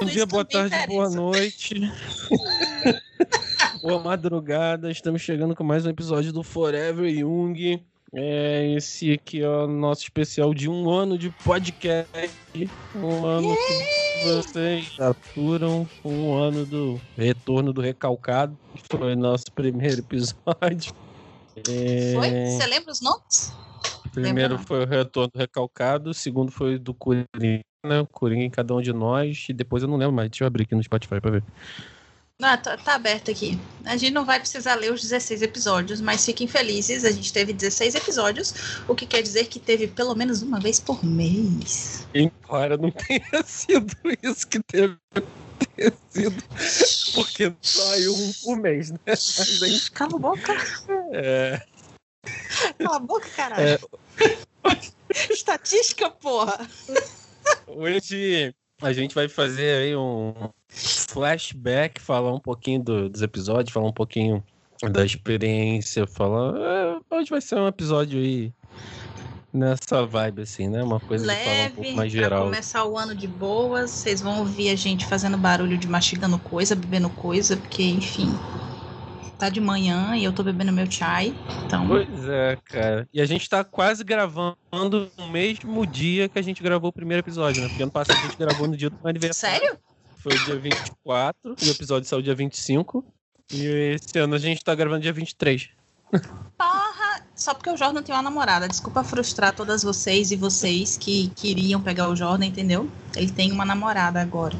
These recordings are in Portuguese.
Bom dia, boa tarde, boa noite. boa madrugada. Estamos chegando com mais um episódio do Forever Young. É, esse aqui é o nosso especial de um ano de podcast. Um ano que vocês aturam. Um ano do retorno do recalcado. Que foi nosso primeiro episódio. É... Foi? Você lembra os nomes? Primeiro foi o retorno do recalcado, o segundo foi do Coringa, né? Coringa em cada um de nós, e depois eu não lembro mais. Deixa eu abrir aqui no Spotify pra ver. Ah, tá, tá, aberto aqui. A gente não vai precisar ler os 16 episódios, mas fiquem felizes. A gente teve 16 episódios, o que quer dizer que teve pelo menos uma vez por mês. Embora não tenha sido isso que teve ter sido. Porque saiu um por mês, né? Mas. Cala a boca. É. Cala a boca, caralho. É... Estatística, porra. Hoje a gente vai fazer aí um flashback, falar um pouquinho do, dos episódios, falar um pouquinho da experiência, falar. É, hoje vai ser um episódio aí nessa vibe, assim, né? Uma coisa Leve, de falar um pouco mais geral. Pra começar o ano de boas, vocês vão ouvir a gente fazendo barulho de mastigando coisa, bebendo coisa, porque, enfim, tá de manhã e eu tô bebendo meu chai, então... Pois é, cara. E a gente tá quase gravando no mesmo dia que a gente gravou o primeiro episódio, né? Porque ano passado a gente gravou no dia do meu aniversário. Sério? Foi o dia 24, e o episódio saiu dia 25. E esse ano a gente tá gravando dia 23. Porra! Só porque o Jordan tem uma namorada. Desculpa frustrar todas vocês e vocês que queriam pegar o Jordan, entendeu? Ele tem uma namorada agora.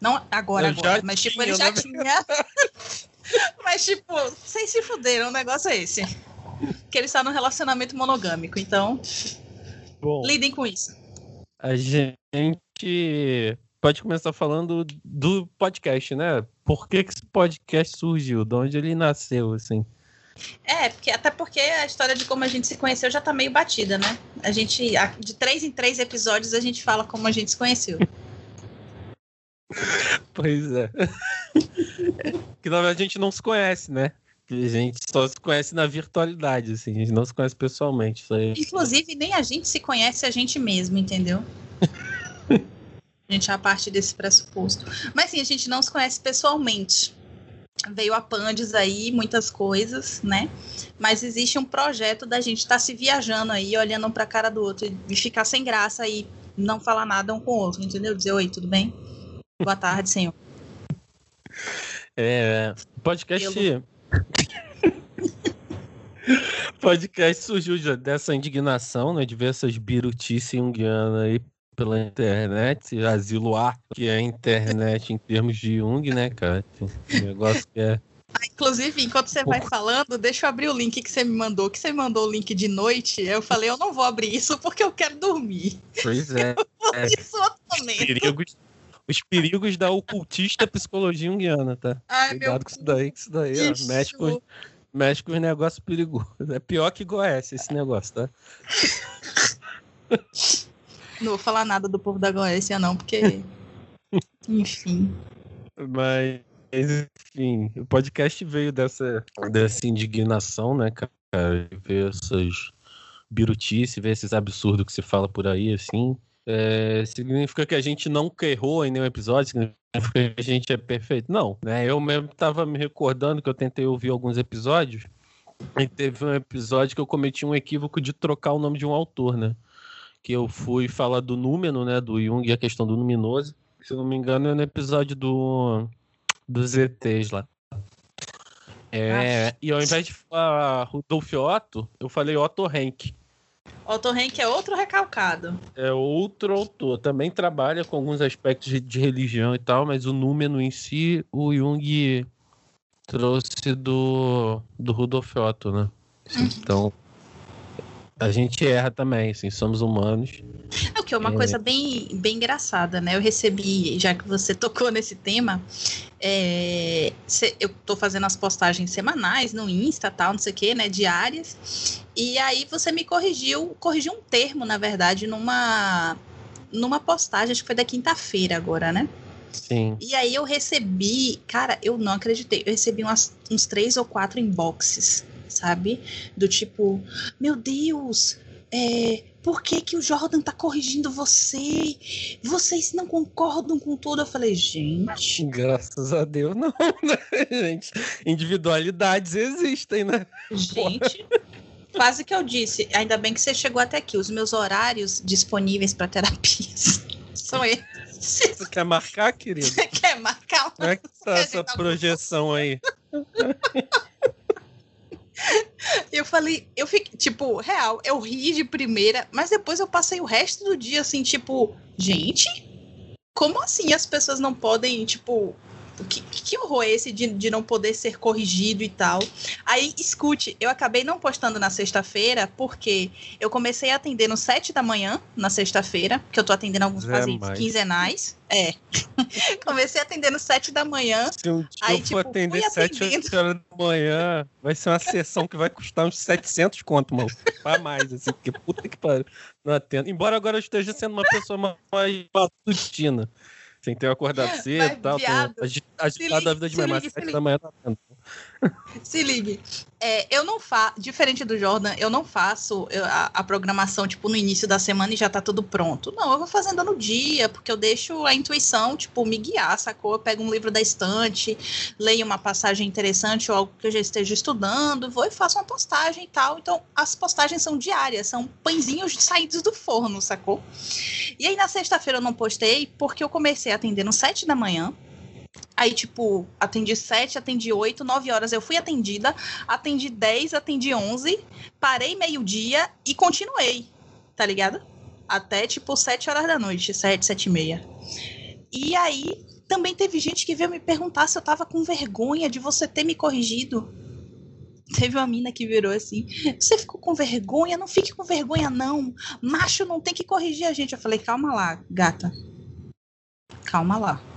Não agora, agora, mas tipo, ele já tinha. mas tipo, vocês se fuderam, o negócio é esse. Que ele está num relacionamento monogâmico, então. Bom, lidem com isso. A gente pode começar falando do podcast, né? Por que, que esse podcast surgiu? De onde ele nasceu, assim? É, porque, até porque a história de como a gente se conheceu já tá meio batida, né? A gente, de três em três episódios, a gente fala como a gente se conheceu. Pois é. que na verdade a gente não se conhece, né? A gente só se conhece na virtualidade, assim, a gente não se conhece pessoalmente. Aí... Inclusive, nem a gente se conhece a gente mesmo, entendeu? a gente é a parte desse pressuposto. Mas sim, a gente não se conhece pessoalmente veio a Pandes aí, muitas coisas, né? Mas existe um projeto da gente estar tá se viajando aí, olhando um pra cara do outro e ficar sem graça aí, não falar nada um com o outro, entendeu? Dizer, oi, tudo bem? Boa tarde, senhor. É, podcast... podcast surgiu dessa indignação, né, de ver essas birutices junguianas aí pela internet, asilo ar, que é a internet em termos de Jung, né, cara? Um negócio que é. Ah, inclusive, enquanto você vai falando, deixa eu abrir o link que você me mandou. Que você me mandou o link de noite. Eu falei, eu não vou abrir isso porque eu quero dormir. Pois é. é. Isso outro momento. Os perigos, os perigos da ocultista psicologia junguiana, tá? Ai, Cuidado com isso daí, com isso daí, ó. Mexe com, mexe com os negócios perigosos. É pior que Goiás esse negócio, tá? Não vou falar nada do povo da Goécia, não, porque. Enfim. Mas, enfim, o podcast veio dessa, dessa indignação, né, cara? Ver essas birutices, ver esses absurdos que se fala por aí, assim. É, significa que a gente não errou em nenhum episódio, significa que a gente é perfeito. Não, né? Eu mesmo tava me recordando que eu tentei ouvir alguns episódios e teve um episódio que eu cometi um equívoco de trocar o nome de um autor, né? que eu fui falar do número, né, do Jung e a questão do luminoso. Se não me engano, é no episódio do dos ETs lá. É, e ao invés de falar Rudolf Otto, eu falei Otto Henk. Otto Henk é outro recalcado. É outro autor. Também trabalha com alguns aspectos de, de religião e tal, mas o número em si, o Jung trouxe do, do Rudolf Otto, né? Uhum. Então, a gente erra também, assim, somos humanos. É o que é uma é... coisa bem, bem engraçada, né? Eu recebi, já que você tocou nesse tema, é, eu tô fazendo as postagens semanais no Insta, tal, não sei o que, né? Diárias. E aí você me corrigiu, corrigiu um termo, na verdade, numa, numa postagem, acho que foi da quinta-feira agora, né? Sim. E aí eu recebi, cara, eu não acreditei, eu recebi umas, uns três ou quatro inboxes sabe? Do tipo, meu Deus, é, por que, que o Jordan tá corrigindo você? Vocês não concordam com tudo? Eu falei, gente. Graças a Deus, não, né, gente? Individualidades existem, né? Gente. Quase que eu disse, ainda bem que você chegou até aqui. Os meus horários disponíveis para terapias são esses. Você quer marcar, querido? quer marcar? Como é que tá essa projeção aí? Eu falei, eu fiquei, tipo, real, eu ri de primeira, mas depois eu passei o resto do dia assim, tipo, gente, como assim as pessoas não podem, tipo, que, que horror é esse de, de não poder ser corrigido e tal? Aí, escute, eu acabei não postando na sexta-feira porque eu comecei a atender no sete da manhã, na sexta-feira, que eu tô atendendo alguns é pacientes quinzenais. É. comecei a atender no sete da manhã. Se um dia aí, eu tipo, for atender sete horas da manhã, vai ser uma sessão que vai custar uns 700 conto, mano. Pra mais, assim, porque puta que pariu. Não atendo. Embora agora eu esteja sendo uma pessoa mais matutina sem ter acordado cedo e tal. Agitado da vida de manhã, mas sete da manhã tá vendo. Se ligue. É, eu não faço, diferente do Jordan, eu não faço a, a, programação, tipo, no início da semana e já tá tudo pronto. Não, eu vou fazendo no dia, porque eu deixo a intuição, tipo, me guiar, sacou? Eu pego um livro da estante, leio uma passagem interessante ou algo que eu já esteja estudando, vou e faço uma postagem e tal. Então, as postagens são diárias, são pãezinhos saídos do forno, sacou? E aí, na sexta-feira eu não postei, porque eu comecei a atender no sete da manhã, Aí, tipo, atendi 7, atendi 8, 9 horas eu fui atendida, atendi 10, atendi 11, parei meio-dia e continuei, tá ligado? Até, tipo, 7 horas da noite, 7, 7 e meia. E aí, também teve gente que veio me perguntar se eu tava com vergonha de você ter me corrigido. Teve uma mina que virou assim: Você ficou com vergonha? Não fique com vergonha, não. Macho não tem que corrigir a gente. Eu falei: Calma lá, gata. Calma lá.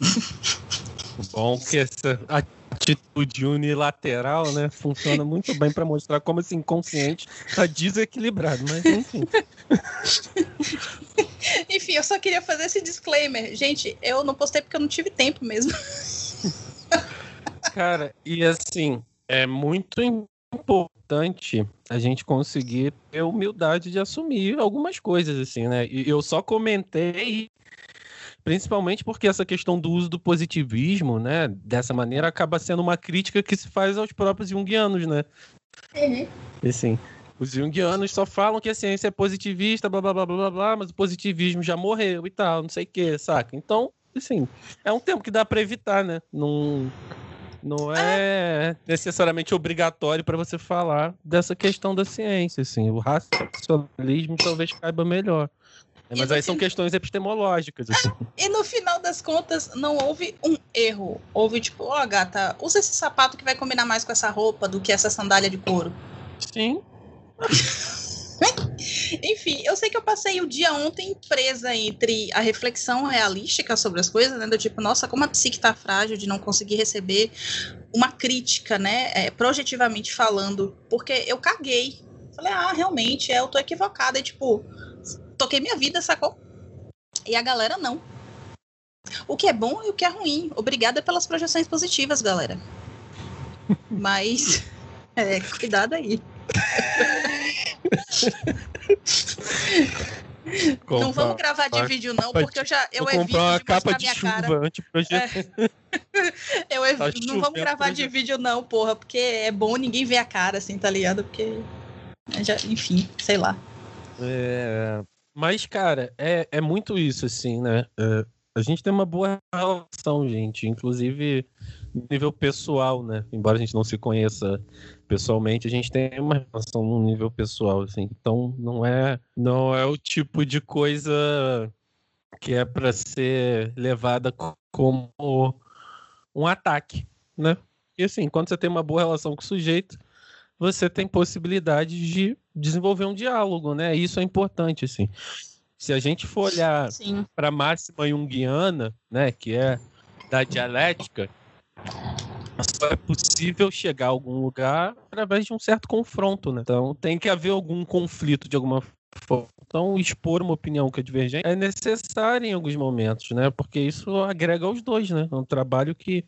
Bom que essa atitude unilateral, né, funciona muito bem para mostrar como esse inconsciente está desequilibrado, mas enfim. enfim, eu só queria fazer esse disclaimer. Gente, eu não postei porque eu não tive tempo mesmo. Cara, e assim, é muito importante a gente conseguir ter humildade de assumir algumas coisas, assim, né? E eu só comentei Principalmente porque essa questão do uso do positivismo, né, dessa maneira, acaba sendo uma crítica que se faz aos próprios junguianos, né? Uhum. Assim, os junguianos só falam que a ciência é positivista, blá, blá, blá, blá, blá, mas o positivismo já morreu e tal, não sei o que, saca? Então, assim, é um tempo que dá para evitar, né? Não, não é necessariamente obrigatório para você falar dessa questão da ciência, assim. O racionalismo talvez caiba melhor. Mas aí são questões epistemológicas. Assim. E no final das contas, não houve um erro. Houve tipo, ó, oh, gata, usa esse sapato que vai combinar mais com essa roupa do que essa sandália de couro. Sim. Enfim, eu sei que eu passei o dia ontem presa entre a reflexão realística sobre as coisas, né? Do tipo, nossa, como a psique tá frágil de não conseguir receber uma crítica, né? É, projetivamente falando. Porque eu caguei. Falei, ah, realmente, é, eu tô equivocada. E, tipo, toquei minha vida, sacou? E a galera não. O que é bom e o que é ruim. Obrigada pelas projeções positivas, galera. Mas, é, cuidado aí. Comprar, não vamos gravar de vídeo não, porque eu já eu evito comprar uma de capa de chuva cara. É. eu evito, tá não vamos gravar de vídeo não, porra, porque é bom ninguém ver a cara assim, tá ligado? Porque já, enfim, sei lá. É, mas, cara, é, é muito isso, assim, né? É, a gente tem uma boa relação, gente. Inclusive, nível pessoal, né? Embora a gente não se conheça pessoalmente, a gente tem uma relação no nível pessoal, assim. Então, não é, não é o tipo de coisa que é para ser levada como um ataque, né? E assim, quando você tem uma boa relação com o sujeito, você tem possibilidade de desenvolver um diálogo, né? Isso é importante, assim. Se a gente for olhar para a máxima junguiana, né, que é da dialética, só é possível chegar a algum lugar através de um certo confronto, né? Então tem que haver algum conflito de alguma forma. Então, expor uma opinião que é divergente é necessário em alguns momentos, né? Porque isso agrega aos dois, né? É um trabalho que,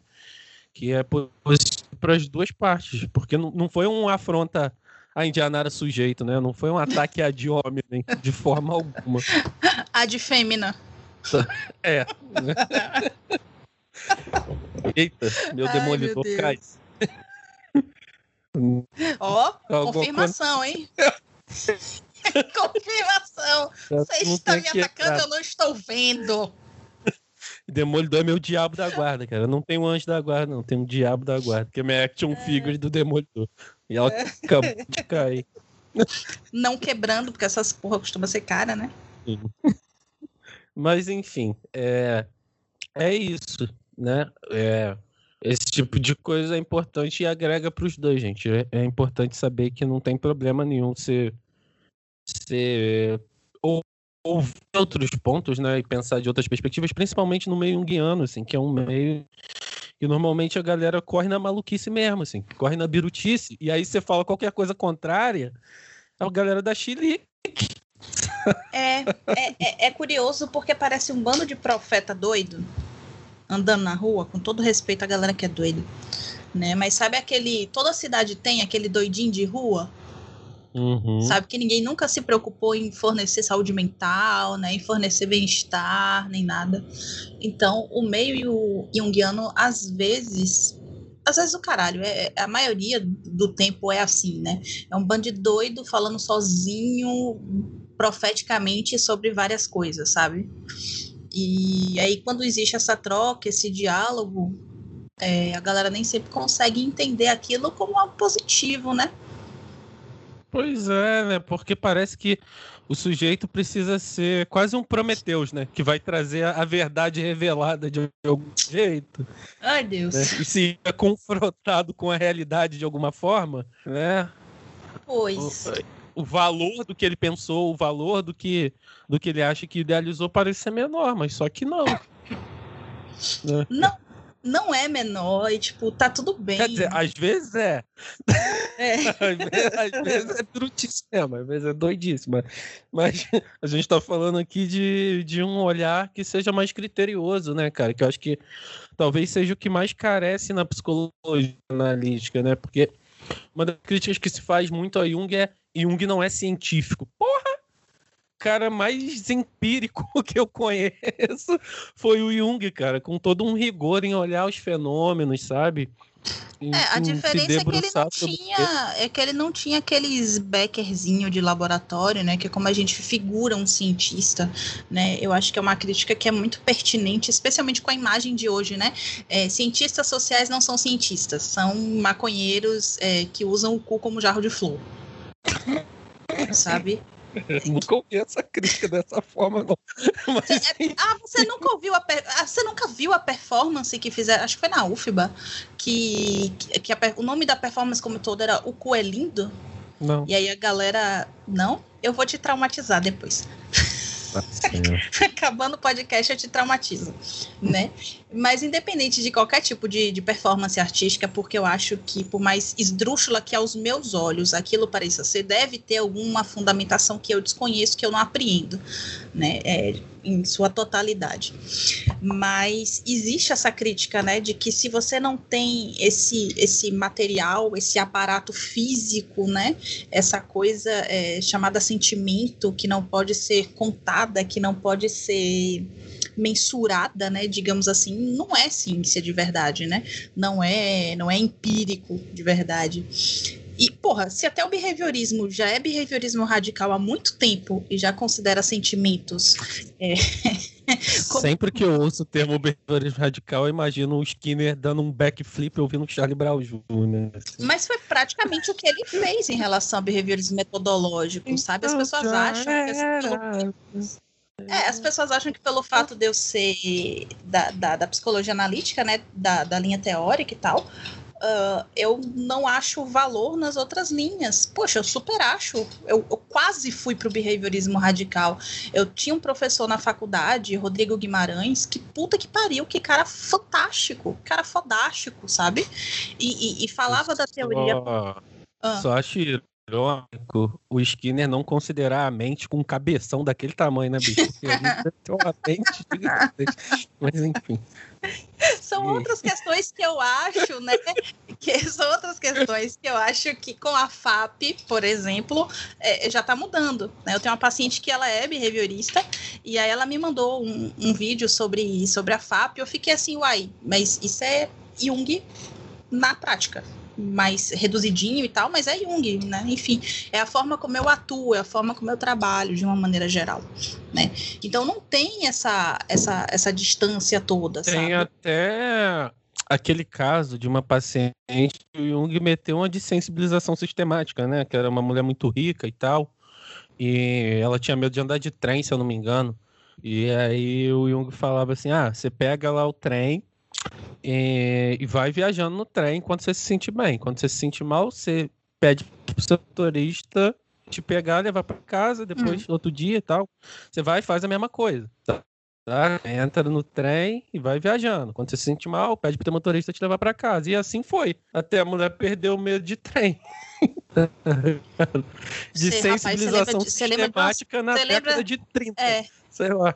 que é positivo para as duas partes, porque não, não foi uma afronta a Indianara sujeito, né? Não foi um ataque a de homem, de forma alguma. A de fêmea. É. Eita, meu Ai, demolidor meu cai. Ó, oh, confirmação, hein? confirmação. Você está me atacando, eu não estou vendo. Demolidor é meu diabo da guarda, cara. Eu não tenho anjo da guarda, não. Tem um diabo da guarda, que é minha action é. figure do Demolidor. E ela é. acabou de cair. Não quebrando, porque essas porra costuma ser cara, né? Sim. Mas, enfim, é, é isso, né? É, esse tipo de coisa é importante e agrega para os dois, gente. É, é, importante saber que não tem problema nenhum ser, ser ouvir outros pontos, né? E pensar de outras perspectivas, principalmente no meio junguiano, assim, que é um meio que normalmente a galera corre na maluquice mesmo, assim, corre na birutice, e aí você fala qualquer coisa contrária, a galera da Chile é, é, é, é, curioso porque parece um bando de profeta doido andando na rua, com todo respeito à galera que é doida, né? Mas sabe aquele. Toda cidade tem aquele doidinho de rua? Uhum. Sabe que ninguém nunca se preocupou em fornecer saúde mental, né? Em fornecer bem-estar, nem nada. Então, o meio junguiano, às vezes, às vezes o caralho, é, a maioria do tempo é assim, né? É um bando de doido falando sozinho, profeticamente sobre várias coisas, sabe? E aí, quando existe essa troca, esse diálogo, é, a galera nem sempre consegue entender aquilo como algo positivo, né? Pois é, né? Porque parece que o sujeito precisa ser quase um Prometeus, né? Que vai trazer a verdade revelada de algum jeito. Ai, Deus. Né? E se é confrontado com a realidade de alguma forma, né? Pois o valor do que ele pensou, o valor do que, do que ele acha que idealizou parece ser menor, mas só que não. Né? Não, não é menor e, tipo, tá tudo bem. Quer dizer, às vezes é. é. às, vezes, às vezes é brutíssima, às vezes é doidíssima. Mas a gente tá falando aqui de, de um olhar que seja mais criterioso, né, cara? Que eu acho que talvez seja o que mais carece na psicologia analítica, né? Porque uma das críticas que se faz muito a Jung é Jung não é científico. Porra! Cara mais empírico que eu conheço foi o Jung, cara, com todo um rigor em olhar os fenômenos, sabe? é, a diferença é que ele não tinha, é que ele não tinha aqueles beckerzinho de laboratório, né? Que é como a gente figura um cientista, né? Eu acho que é uma crítica que é muito pertinente, especialmente com a imagem de hoje, né? É, cientistas sociais não são cientistas, são maconheiros é, que usam o cu como jarro de flor sabe? Nunca ouvi essa crítica dessa forma, não. Mas, é, ah, você nunca ouviu a ah, você nunca viu a performance que fizeram? Acho que foi na UFBA que, que a, o nome da performance como todo era O Cu é Lindo. Não. E aí a galera, não, eu vou te traumatizar depois. Acabando o podcast, eu te traumatizo, né? Mas independente de qualquer tipo de, de, performance artística, porque eu acho que, por mais esdrúxula que aos meus olhos aquilo pareça ser, deve ter alguma fundamentação que eu desconheço, que eu não apreendo, né? É, em sua totalidade. Mas existe essa crítica, né, de que se você não tem esse, esse material, esse aparato físico, né, essa coisa é, chamada sentimento que não pode ser contada, que não pode ser mensurada, né, digamos assim, não é ciência de verdade, né? Não é, não é empírico de verdade. E, porra, se até o behaviorismo já é behaviorismo radical há muito tempo e já considera sentimentos. É, como... Sempre que eu ouço o termo behaviorismo radical, eu imagino o Skinner dando um backflip ouvindo o Charlie Brown Jr. Assim. Mas foi praticamente o que ele fez em relação ao behaviorismo metodológico, sabe? As então, pessoas acham que. É, as pessoas acham que pelo fato de eu ser da, da, da psicologia analítica, né, da, da linha teórica e tal, uh, eu não acho valor nas outras linhas. Poxa, eu super acho. Eu, eu quase fui para o behaviorismo radical. Eu tinha um professor na faculdade, Rodrigo Guimarães, que puta que pariu, que cara fantástico, cara fodástico, sabe? E, e, e falava da teoria. Só, ah. só acho irônico o Skinner não considerar a mente com um cabeção daquele tamanho, né, bicho? Tem uma mente Mas enfim. São outras questões que eu acho, né? que são outras questões que eu acho que com a FAP, por exemplo, é, já está mudando. Né? Eu tenho uma paciente que ela é behaviorista e aí ela me mandou um, um vídeo sobre, sobre a FAP eu fiquei assim, uai, mas isso é Jung na prática mais reduzidinho e tal, mas é Jung, né? Enfim, é a forma como eu atuo, é a forma como eu trabalho de uma maneira geral, né? Então não tem essa essa, essa distância toda, tem sabe? até aquele caso de uma paciente que o Jung meteu uma de sensibilização sistemática, né? Que era uma mulher muito rica e tal, e ela tinha medo de andar de trem, se eu não me engano. E aí o Jung falava assim: ah, você pega lá o trem e, e vai viajando no trem enquanto você se sente bem. Quando você se sente mal, você pede pro seu motorista te pegar, levar para casa, depois, Hum. outro dia e tal. Você vai e faz a mesma coisa. Tá? Entra no trem e vai viajando. Quando você se sente mal, pede pro teu motorista te levar para casa. E assim foi. Até a mulher perdeu o medo de trem. de Você, rapaz, você lembra sensibilização de- você lembra sistemática na você lembra- década de 30. É, Sei lá.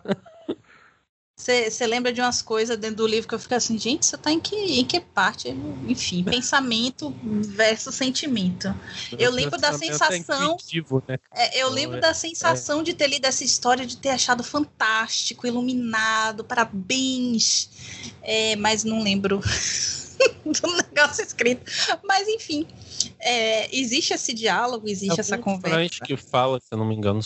Você lembra de umas coisas dentro do livro que eu fico assim, gente, você tá em que, em que parte? Enfim, pensamento versus sentimento. Eu lembro da é sensação- intuitivo, né? É, eu lembro é- da sensação de ter lido essa história, de ter achado fantástico, iluminado, parabéns. É, mas não lembro do negócio escrito. Mas enfim, é, existe esse diálogo, existe essa conversa. Que fala, se eu não me engano.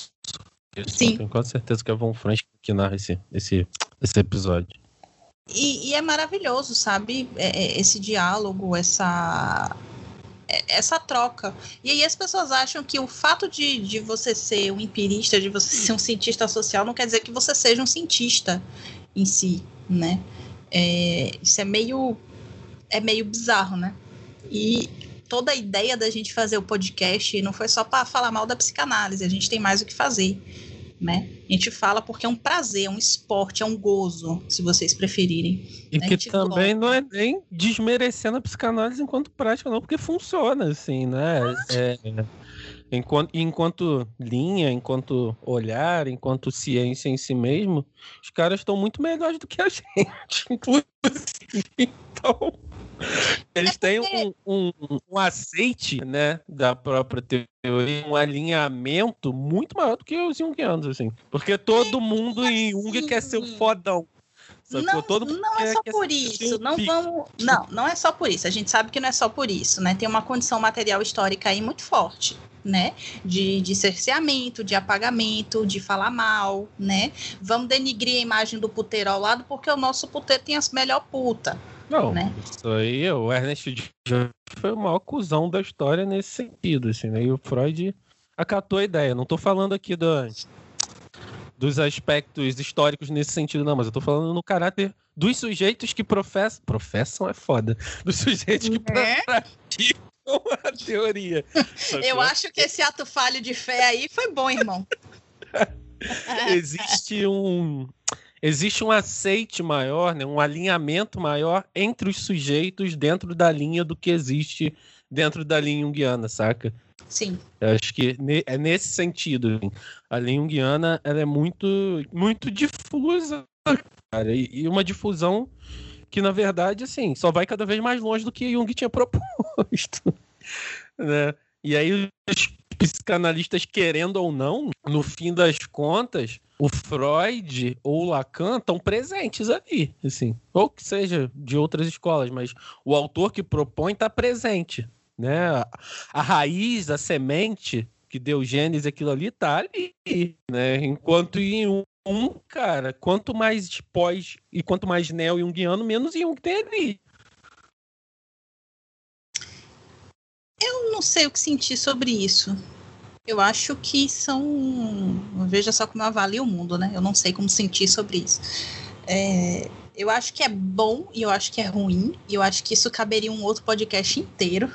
Sim. Tenho quase certeza que é Von Franz que narra esse, esse, esse episódio. E, e é maravilhoso, sabe? É, é, esse diálogo, essa é, essa troca. E aí as pessoas acham que o fato de, de você ser um empirista, de você ser um cientista social, não quer dizer que você seja um cientista em si, né? É, isso é meio é meio bizarro, né? E toda a ideia da gente fazer o podcast não foi só para falar mal da psicanálise, a gente tem mais o que fazer, né? A gente fala porque é um prazer, é um esporte, é um gozo, se vocês preferirem. E A que também não é nem desmerecendo a psicanálise enquanto prática, não, porque funciona, assim, né? É, enquanto, enquanto linha, enquanto olhar, enquanto ciência em si mesmo, os caras estão muito melhores do que a gente, inclusive. Então, eles têm um, um, um aceite, né, da própria teoria, um alinhamento muito maior do que os jungianos, assim. Porque todo mundo em Jung quer ser o fodão. sacou? Não, não é só por isso. Não vamos. Não, não é só por isso. A gente sabe que não é só por isso, né? Tem uma condição material histórica aí muito forte, né? De, de cerceamento, de apagamento, de falar mal, né? Vamos denigrir a imagem do puteiro ao lado porque o nosso puteiro tem as melhor puta. Não, né? isso aí, o Ernest Jones foi o maior cuzão da história nesse sentido, assim, né? E o Freud acatou a ideia. Não tô falando aqui do, dos aspectos históricos nesse sentido, não, mas eu tô falando no caráter dos sujeitos que professam. Professam é foda. Dos sujeitos que É? praticam a teoria. Eu acho que esse ato falho de fé aí foi bom, irmão. existe um existe um aceite maior, né, um alinhamento maior entre os sujeitos dentro da linha do que existe dentro da linha junguiana, saca? Sim. Eu acho que é nesse sentido. assim. A linha junguiana ela é muito, muito difusa, cara, e, e uma difusão que, na verdade, assim, só vai cada vez mais longe do que Jung tinha proposto. né? E aí os psicanalistas, querendo ou não, no fim das contas, o Freud ou o Lacan estão presentes ali, assim. Ou que seja de outras escolas, mas o autor que propõe está presente, né? A, raiz, a semente que deu gênese aquilo ali tá ali, né? Enquanto em um, um, cara, quanto mais pós e quanto mais neo-jungiano, menos Jung tem ali. Eu não sei o que sentir sobre isso. Eu acho que são. Veja só como eu avalio o mundo, né? Eu não sei como sentir sobre isso. É, eu acho que é bom e eu acho que é ruim. E eu acho que isso caberia um outro podcast inteiro.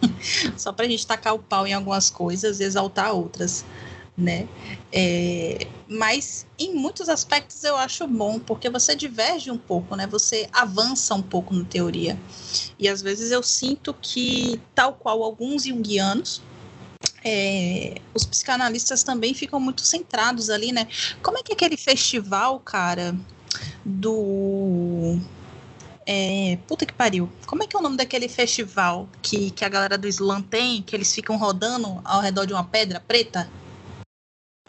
só pra gente tacar o pau em algumas coisas e exaltar outras. Né? É, mas em muitos aspectos eu acho bom, porque você diverge um pouco, né? Você avança um pouco na teoria. E às vezes eu sinto que, tal qual alguns junguianos, é, os psicanalistas também ficam muito centrados ali, né? Como é que é aquele festival, cara, do. É, puta que pariu. Como é que é o nome daquele festival que, que a galera do Slam tem, que eles ficam rodando ao redor de uma pedra preta?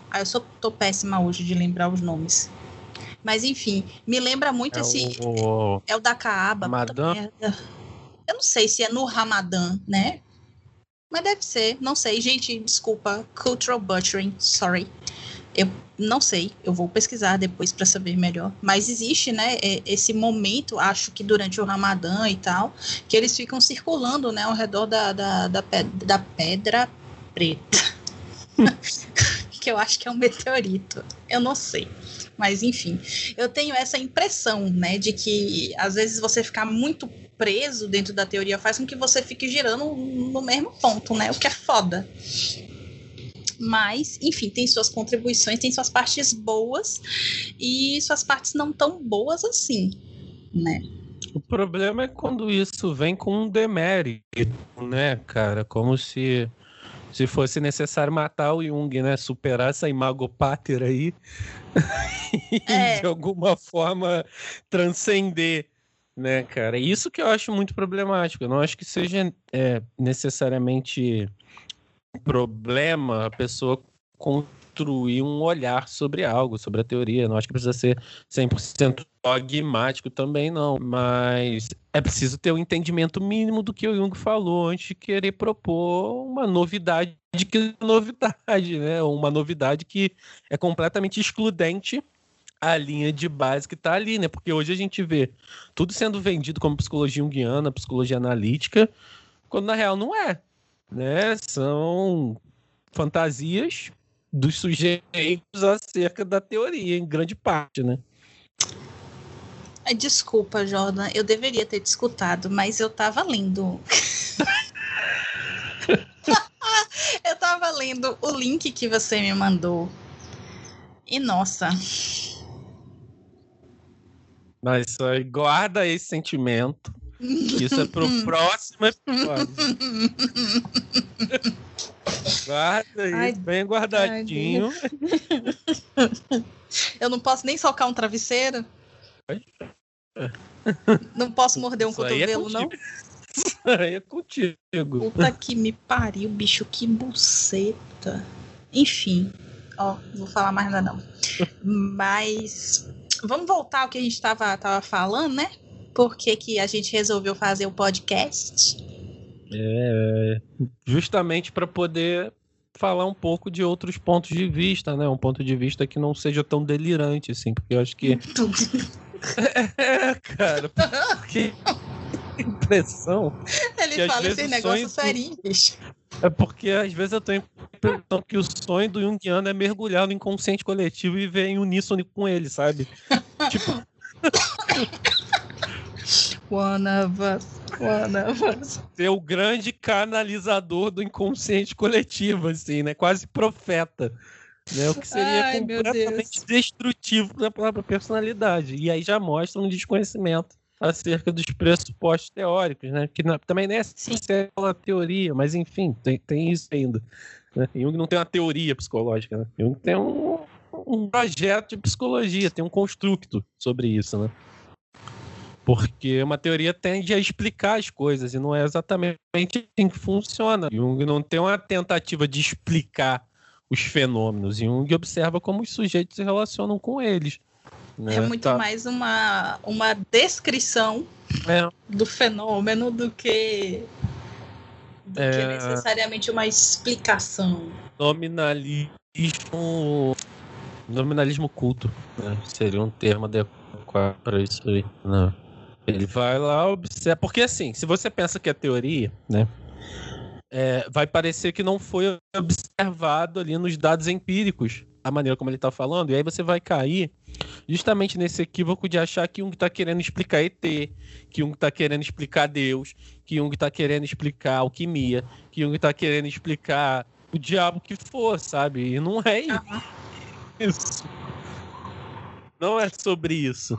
Ah, eu sou, tô péssima hoje de lembrar os nomes. Mas enfim, me lembra muito É esse. o- É o da Caaba. merda. Eu não sei se é no Ramadã, né? Mas deve ser, não sei. Gente, desculpa. Cultural butchering, sorry. Eu não sei, eu vou pesquisar depois para saber melhor. Mas existe, né, é- esse momento, acho que durante o Ramadã e tal, que eles ficam circulando, né, ao redor da, da, da, pe- da pedra preta. que eu acho que é um meteorito. Eu não sei. Mas enfim, eu tenho essa impressão, né, de que às vezes você ficar muito preso dentro da teoria faz com que você fique girando no mesmo ponto, né? O que é foda. Mas, enfim, tem suas contribuições, tem suas partes boas e suas partes não tão boas assim, né? O problema é quando isso vem com um demérito, né, cara? Como se se fosse necessário matar o Jung, né? Superar essa imago pater aí e É. de alguma forma transcender, né, cara? Isso que eu acho muito problemático. Eu não acho que seja é, necessariamente problema a pessoa construir um olhar sobre algo, sobre a teoria. Eu não acho que precisa ser 100% dogmático também, não. Mas é preciso ter um entendimento mínimo do que o Jung falou antes de querer propor uma novidade que é novidade, né? Uma novidade que é completamente excludente à linha de base que está ali, né? Porque hoje a gente vê tudo sendo vendido como psicologia junguiana, psicologia analítica, quando na real não é, né? São fantasias dos sujeitos acerca da teoria, em grande parte, né? Ai, Desculpa, Jordan, eu deveria ter te escutado, mas eu tava lendo. eu tava lendo o link que você me mandou. E nossa, Mas guarda esse sentimento. que Isso é pro próximo episódio. Guarda isso, Ai, bem guardadinho. eu não posso nem socar um travesseiro. Não posso morder um Isso é cotovelo, não? contigo. Isso aí é contigo. Puta que me pariu, bicho, que buceta. Enfim, ó, não vou falar mais nada não. Mas vamos voltar ao que a gente tava, tava falando, né? Por que, que a gente resolveu fazer o podcast? É, justamente para poder falar um pouco de outros pontos de vista, né? Um ponto de vista que não seja tão delirante, assim, porque eu acho que. É, cara, a impressão Ele Que fala vezes esse o negócio sonho- serinho, bicho. é porque às vezes eu tenho a impressão que o sonho do Jungiano é mergulhar no inconsciente coletivo e ver em uníssono com ele, sabe? tipo, One of us, one of us. ser o grande canalizador do inconsciente coletivo, assim, né? Quase profeta. Né? O que seria Ai, completamente destrutivo para a própria personalidade. E aí já mostra um desconhecimento acerca dos pressupostos teóricos, né? Que não- também nem é Sim. uma teoria, mas enfim, tem, tem isso ainda. Né? Jung não tem uma teoria psicológica, né? Jung tem um, um projeto de psicologia, tem um construto sobre isso, né? Porque uma teoria tende a explicar as coisas e não é exatamente assim que funciona. Jung não tem uma tentativa de explicar os fenômenos. Jung observa como os sujeitos se relacionam com eles. né? É muito Tá. mais uma, uma descrição É, do fenômeno do que, do que É. necessariamente uma explicação. nominalismo. Nominalismo culto. né? Seria um termo adequado para isso aí. Não. Ele vai lá, observa. Porque assim, se você pensa que é teoria, né? É, vai parecer que não foi observado ali nos dados empíricos a maneira como ele está falando, e aí você vai cair justamente nesse equívoco de achar que Jung está querendo explicar ET, que Jung está querendo explicar Deus, que Jung está querendo explicar alquimia, que Jung está querendo explicar o diabo que for, sabe? E não é isso. Não é sobre isso.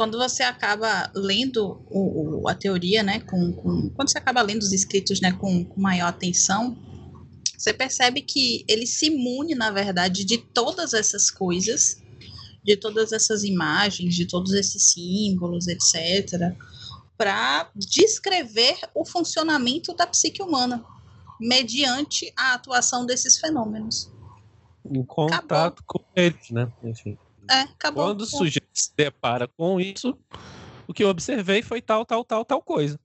Quando você acaba lendo o, o- a teoria, né, com, com- quando você acaba lendo os escritos, né, com, com maior atenção, você percebe que ele se imune, na verdade, de todas essas coisas de todas essas imagens, de todos esses símbolos, etc., para descrever o funcionamento da psique humana mediante a atuação desses fenômenos. Em contato acabou. com eles, né? Enfim. É, acabou. Quando o sujeito se depara com isso, o que eu observei foi tal, tal, tal, tal coisa.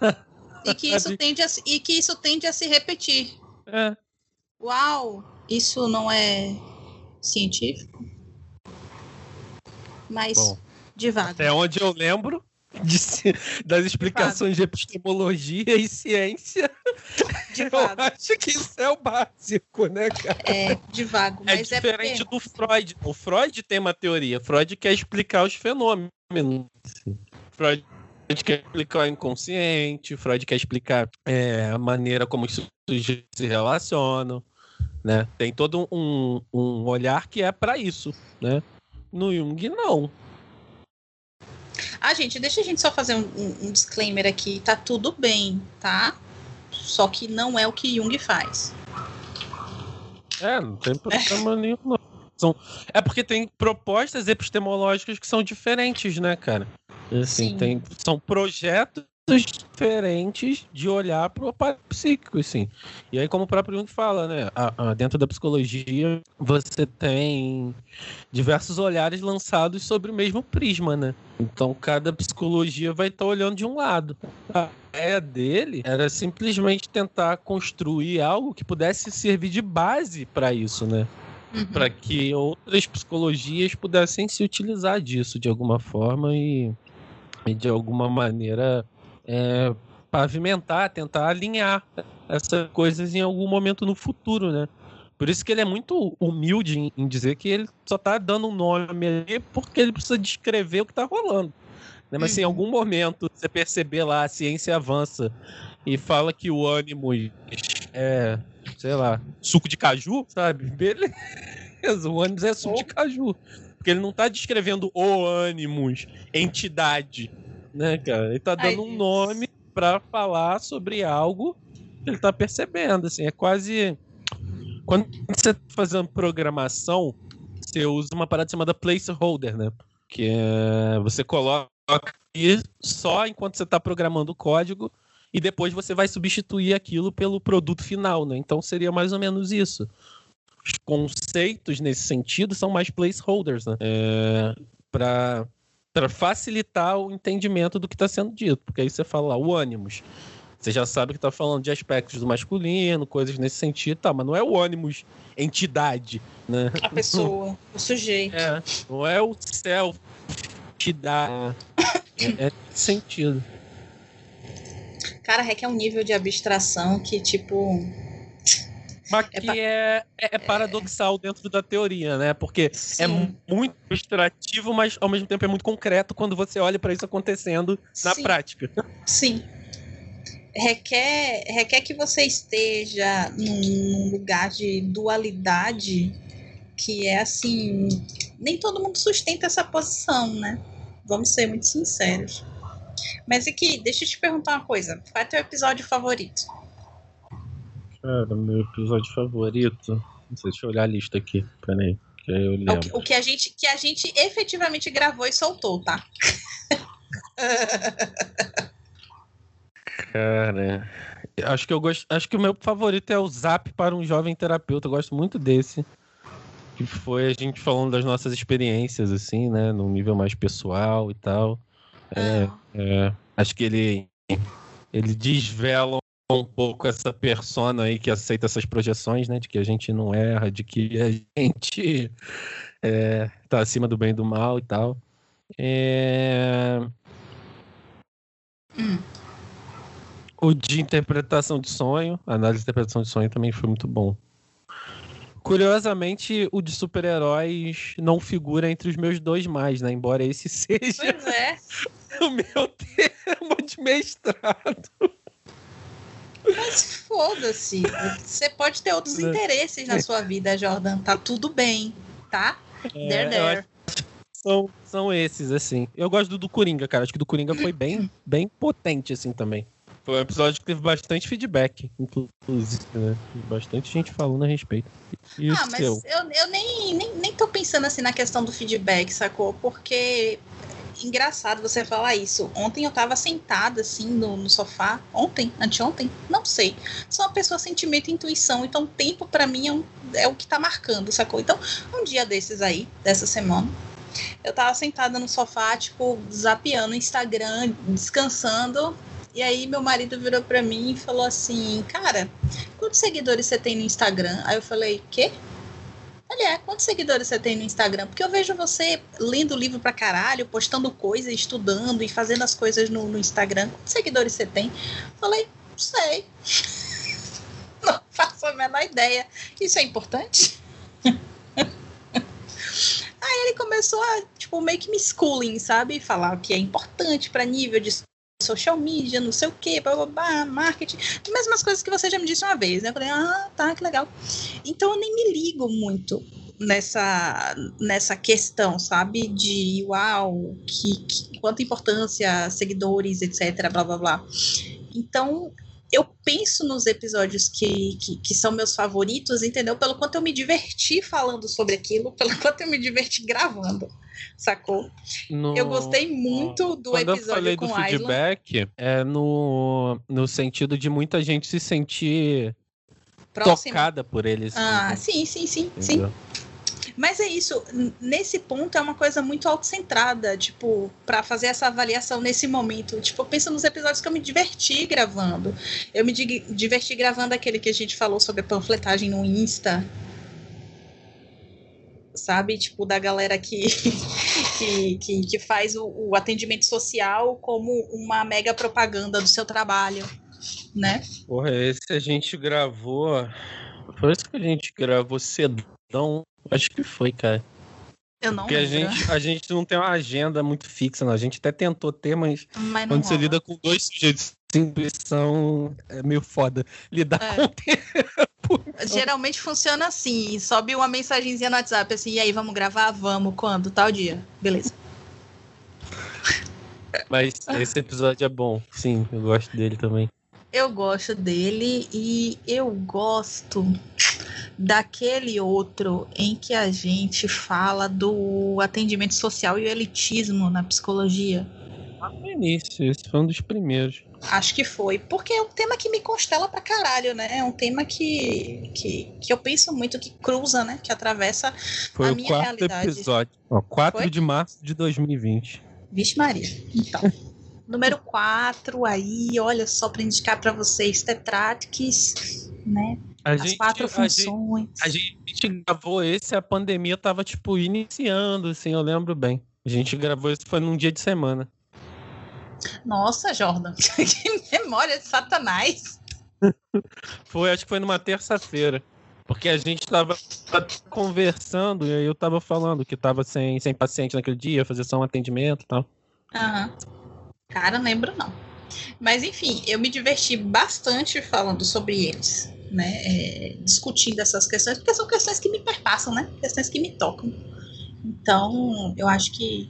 E que isso tende a, e que isso tende a se repetir. É. Uau, isso não é científico? Mas Bom, devagar. Até onde eu lembro de, das explicações de epistemologia e ciência. Eu acho que isso é o básico, né, cara? É, devagar. É diferente é do Freud. O Freud tem uma teoria. Freud quer explicar os fenômenos. Freud quer explicar o inconsciente, Freud quer explicar é, a maneira como os sujeitos se relacionam, né? Tem todo um, um olhar que é para isso, né? No Jung, não. Ah, gente, deixa a gente só fazer um, um, disclaimer aqui. Tá tudo bem, tá? Só que não é o que Jung faz. É, não tem problema nenhum. Não. São, é porque tem propostas epistemológicas que são diferentes, né, cara? Assim, tem, são projetos diferentes de olhar para o psíquico, assim. E aí, como o próprio Jung fala, né? A, a, dentro da psicologia, você tem diversos olhares lançados sobre o mesmo prisma, né? Então, cada psicologia vai estar tá olhando de um lado. A ideia dele era simplesmente tentar construir algo que pudesse servir de base para isso, né? Uhum. Para que outras psicologias pudessem se utilizar disso de alguma forma e, e de alguma maneira é, pavimentar, tentar alinhar essas coisas em algum momento no futuro, né? Por isso que ele é muito humilde em, dizer que ele só está dando um nome ali porque ele precisa descrever o que está rolando. Né? Mas se em uhum. algum momento você perceber lá, a ciência avança e fala que o ânimo é, sei lá, suco de caju, sabe? Beleza, o ânimo é suco de caju. Porque ele não está descrevendo o ânimos, entidade né, cara? Ele tá dando Ai, um nome para falar sobre algo que ele tá percebendo, assim, é quase quando você tá fazendo programação, você usa uma parada chamada placeholder, né? Que é você coloca só enquanto você está programando o código e depois você vai substituir aquilo pelo produto final, né? Então seria mais ou menos isso. Os conceitos nesse sentido são mais placeholders, né? É, para para facilitar o entendimento do que está sendo dito. Porque aí você fala lá, o ânimos. Você já sabe que está falando de aspectos do masculino, coisas nesse sentido, tá, mas não é o ânimos entidade, né? A pessoa, o sujeito. É, não é o self, entidade. É, é nesse sentido. Cara, requer um nível de abstração que, tipo, mas é que é, é, é, paradoxal dentro da teoria, né? Porque é Sim. é muito ilustrativo, mas ao mesmo tempo é muito concreto quando você olha para isso acontecendo na Sim. prática. Sim. Requer, requer que você esteja num, lugar de dualidade que é assim. Nem todo mundo sustenta essa posição, né? Vamos ser muito sinceros. Mas aqui, deixa eu te perguntar uma coisa. Qual é teu episódio favorito? Cara, meu episódio favorito. Não sei, deixa eu olhar a lista aqui. Peraí. Que eu lembro. O, que, o que a gente, que a gente efetivamente gravou e soltou, tá? Cara, acho que eu gosto. Acho que o meu favorito é o Zap para um jovem terapeuta. Eu gosto muito desse. Que foi a gente falando das nossas experiências, assim, né? Num nível mais pessoal e tal. É, ah. é, acho que ele, ele desvela um pouco essa persona aí que aceita essas projeções, né? De que a gente não erra, de que a gente é, tá acima do bem e do mal e tal. É... Hum. O de interpretação de sonho, análise de interpretação de sonho também foi muito bom. Curiosamente, o de super-heróis não figura entre os meus dois mais, né? Embora esse seja é. o meu termo de mestrado. Mas foda-se. Você pode ter outros interesses na sua vida, Jordan. Tá tudo bem, tá? É, there, there. São, são esses, assim. Eu gosto do, do Coringa, cara. Acho que do Coringa foi bem, bem potente, assim, também. Foi um episódio que teve bastante feedback, inclusive, né? Bastante gente falando a respeito. E ah, mas eu, eu nem, nem, nem tô pensando assim na questão do feedback, sacou? Porque engraçado você falar isso. Ontem eu tava sentada assim no, no, sofá. Ontem? Anteontem? Não sei. Sou uma pessoa sentimento e intuição, então tempo para mim é, um, é, o que tá marcando, sacou? Então, um dia desses aí, dessa semana, eu tava sentada no sofá, tipo, zapeando Instagram, descansando. E aí meu marido virou para mim e falou assim: "Cara, quantos seguidores você tem no Instagram?" Aí eu falei: "Quê?" É, quantos seguidores você tem no Instagram? Porque eu vejo você lendo livro pra caralho, postando coisas, estudando e fazendo as coisas no, no Instagram. Quantos seguidores você tem? Falei, não sei. não faço a menor ideia. Isso é importante? Aí ele começou a, tipo, meio que me schooling, sabe? Falar o que é importante para nível de social media, não sei o que, blá, marketing, mesmas coisas que você já me disse uma vez, né? Eu falei, ah, tá, que legal. Então eu nem me ligo muito nessa, nessa questão, sabe? De uau, que, que quanta importância, seguidores, etc, blá blá blá. Então eu penso nos episódios que, que, que, são meus favoritos, entendeu? Pelo quanto eu me diverti falando sobre aquilo, pelo quanto eu me diverti gravando sacou? No... Eu gostei muito do Quando episódio eu falei com do feedback, é no, no sentido de muita gente se sentir Próxima. tocada por eles. Ah, sim, sim, sim, Entendeu? sim. Mas é isso, nesse ponto é uma coisa muito autocentrada, tipo, para fazer essa avaliação nesse momento. Tipo, pensa nos episódios que eu me diverti gravando. Eu me diverti gravando aquele que a gente falou sobre a panfletagem no Insta, sabe? Tipo, da galera que, que, que, que faz o, o, atendimento social como uma mega propaganda do seu trabalho, né? Porra, esse a gente gravou. Esse que a gente gravou cedão. Acho que foi, cara. Eu não Porque a gente, a gente não tem uma agenda muito fixa, não. A gente até tentou ter, mas, mas quando rola. você lida com dois sujeitos sem intuição, é meio foda lidar é. com o tempo. Geralmente funciona assim: sobe uma mensagenzinha no WhatsApp assim, e aí, vamos gravar? Vamos, quando? Tal dia. Beleza. Mas esse episódio é bom, sim, eu gosto dele também. Eu gosto dele e eu gosto daquele outro em que a gente fala do atendimento social e o elitismo na psicologia. Ah, no início, esse foi um dos primeiros. Acho que foi, porque é um tema que me constela pra caralho, né? É um tema que, que, que eu penso muito, que cruza, né? Que atravessa foi a minha quarto realidade. episódio. Ó, 4 foi? de março de 2020. Vixe Maria. Então. número 4 aí, olha só para indicar para vocês, Tetratics, né? A As gente, quatro funções. A gente, a gente gravou esse, a pandemia tava, tipo, iniciando, assim, eu lembro bem. A gente gravou esse, foi num dia de semana. Nossa, Jordan, que memória de satanás. foi, acho que foi numa terça-feira. Porque a gente tava conversando e aí eu tava falando que tava sem, sem paciente naquele dia, fazer só um atendimento e tal. Aham. Cara, lembro não. Mas enfim, eu me diverti bastante falando sobre eles né, é, discutindo essas questões, porque são questões que me perpassam, né? Questões que me tocam. Então, eu acho que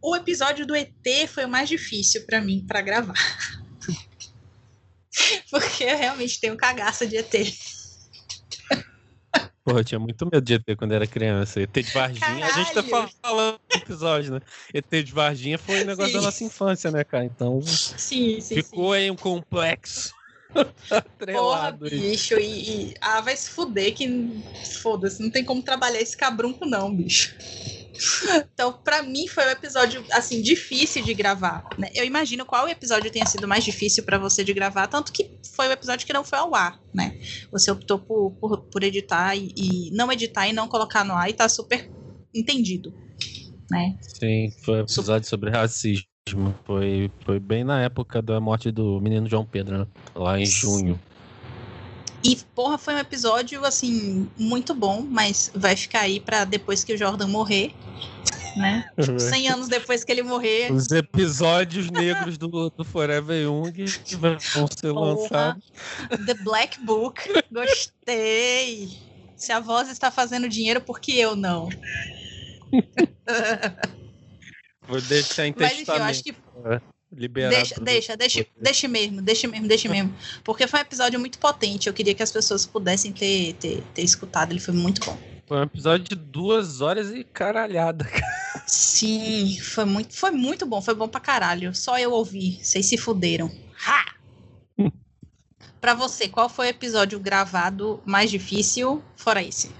o episódio do ET foi o mais difícil para mim para gravar. porque eu realmente tenho cagaça de ET. Porra, eu tinha muito medo de ET quando era criança. ET de Varginha, Caralho. a gente tá falando do episódio, né? ET de Varginha foi um negócio sim. da nossa infância, né, cara? Então, sim, sim, ficou aí um complexo Porra, bicho, e, e, Ah, vai se fuder que. Foda-se, não tem como trabalhar esse cabrunco, não, bicho. Então, para mim foi um episódio assim difícil de gravar. Né? Eu imagino qual episódio tenha sido mais difícil para você de gravar, tanto que foi o episódio que não foi ao ar, né? Você optou por, por, por editar e, e, não editar e não colocar no ar e tá super entendido, né? Sim, foi um episódio sobre racismo. Foi, foi bem na época da morte do menino João Pedro, né? lá em junho. E, porra, foi um episódio, assim, muito bom, mas vai ficar aí pra depois que o Jordan morrer, né? Tipo, 100 anos depois que ele morrer. Os episódios negros do, do Forever Young vão ser porra. lançados. The Black Book, gostei. Se a voz está fazendo dinheiro, por que eu não? Vou deixar em Mas enfim, eu acho que liberar. Deixa, deixa, deixa, deixa mesmo, deixa mesmo, deixa mesmo. Porque foi um episódio muito potente. Eu queria que as pessoas pudessem ter, ter, ter escutado. Ele foi muito bom. Foi um episódio de duas horas e caralhada. Sim, foi muito, foi muito bom. Foi bom pra caralho. Só eu ouvi. Vocês se fuderam. Ha! pra você, qual foi o episódio gravado mais difícil, fora esse?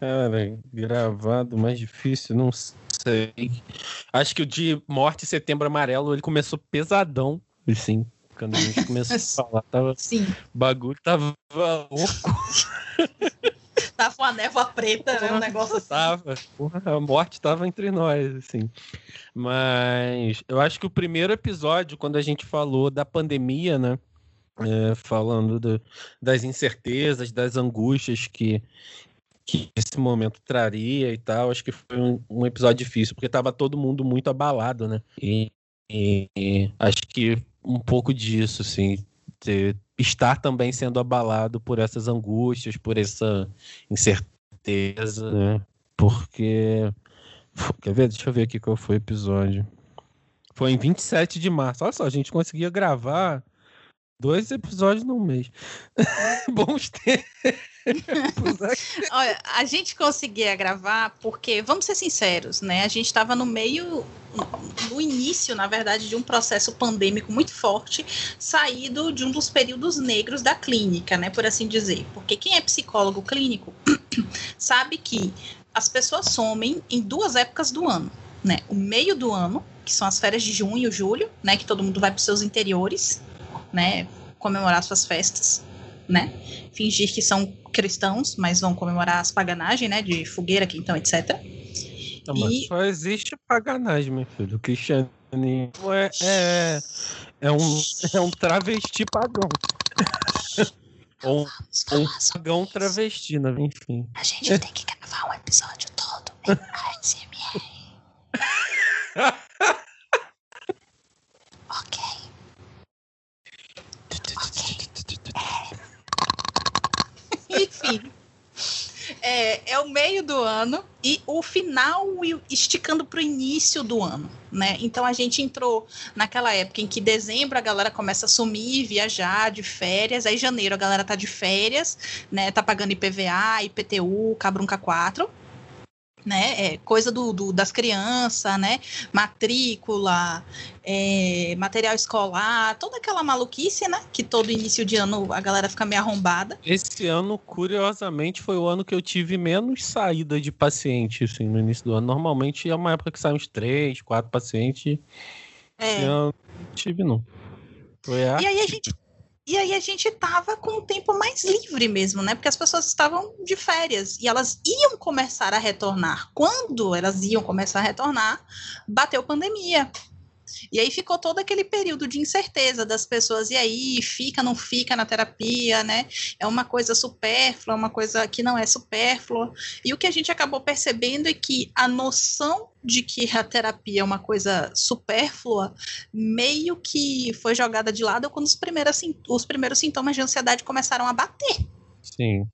Cara, gravado mais difícil, não sei. Acho que o de Morte Setembro Amarelo, ele começou pesadão, assim. Quando a gente começou a falar, tava, Sim. o bagulho tava louco. Tava uma névoa preta, né? Um negócio assim. Tava. Porra, a morte tava entre nós, assim. Mas eu acho que o primeiro episódio, quando a gente falou da pandemia, né? É, falando do, das incertezas, das angústias que, que esse momento traria e tal, acho que foi um, um episódio difícil, porque tava todo mundo muito abalado, né? E, e- e acho que um pouco disso, assim, ter- estar também sendo abalado por essas angústias, por essa incerteza, né? Porque. Quer ver? Deixa eu ver aqui qual foi o episódio. Foi em 27 de março. Olha só, a gente conseguia gravar dois episódios num mês. Bons tempos. Olha, a gente conseguia gravar porque, vamos ser sinceros, né? A gente estava no meio, no início, na verdade, de um processo pandêmico muito forte, saído de um dos períodos negros da clínica, né? Por assim dizer. Porque quem é psicólogo clínico sabe que as pessoas somem em duas épocas do ano, né? O meio do ano, que são as férias de junho e julho, né? Que todo mundo vai para os seus interiores, né? Comemorar suas festas, né? Fingir que são cristãos, mas vão comemorar as paganagens, né? De fogueira, quentão, etc. Não, E- só existe paganagem, meu filho. O cristianismo é, é, é, um, é um travesti pagão. Ou um, um pagão travesti, né? enfim. A gente tem que gravar um episódio todo em ASMR. ok. Enfim. É, é o meio do ano e o final esticando para o início do ano, né? Então a gente entrou naquela época em que dezembro a galera começa a sumir, viajar de férias, aí janeiro a galera tá de férias, né? Tá pagando IPVA, IPTU, Cabrunca 4, né? É, coisa do, do- das crianças, né? Matrícula, é, material escolar, toda aquela maluquice, né? Que todo início de ano a galera fica meio arrombada. Esse ano, curiosamente, foi o ano que eu tive menos saída de paciente, assim, no início do ano. Normalmente é uma época que saem uns três, quatro pacientes. Esse É. ano não tive, não. Foi E aí a gente. E aí a gente tava com o tempo mais livre mesmo, né? Porque as pessoas estavam de férias e elas iam começar a retornar. Quando elas iam começar a retornar, bateu pandemia. E aí ficou todo aquele período de incerteza das pessoas. E aí, fica, não fica na terapia, né? É uma coisa supérflua, uma coisa que não é supérflua. E o que a gente acabou percebendo é que a noção de que a terapia é uma coisa supérflua meio que foi jogada de lado quando os primeiros, os primeiros sintomas de ansiedade começaram a bater, Sim.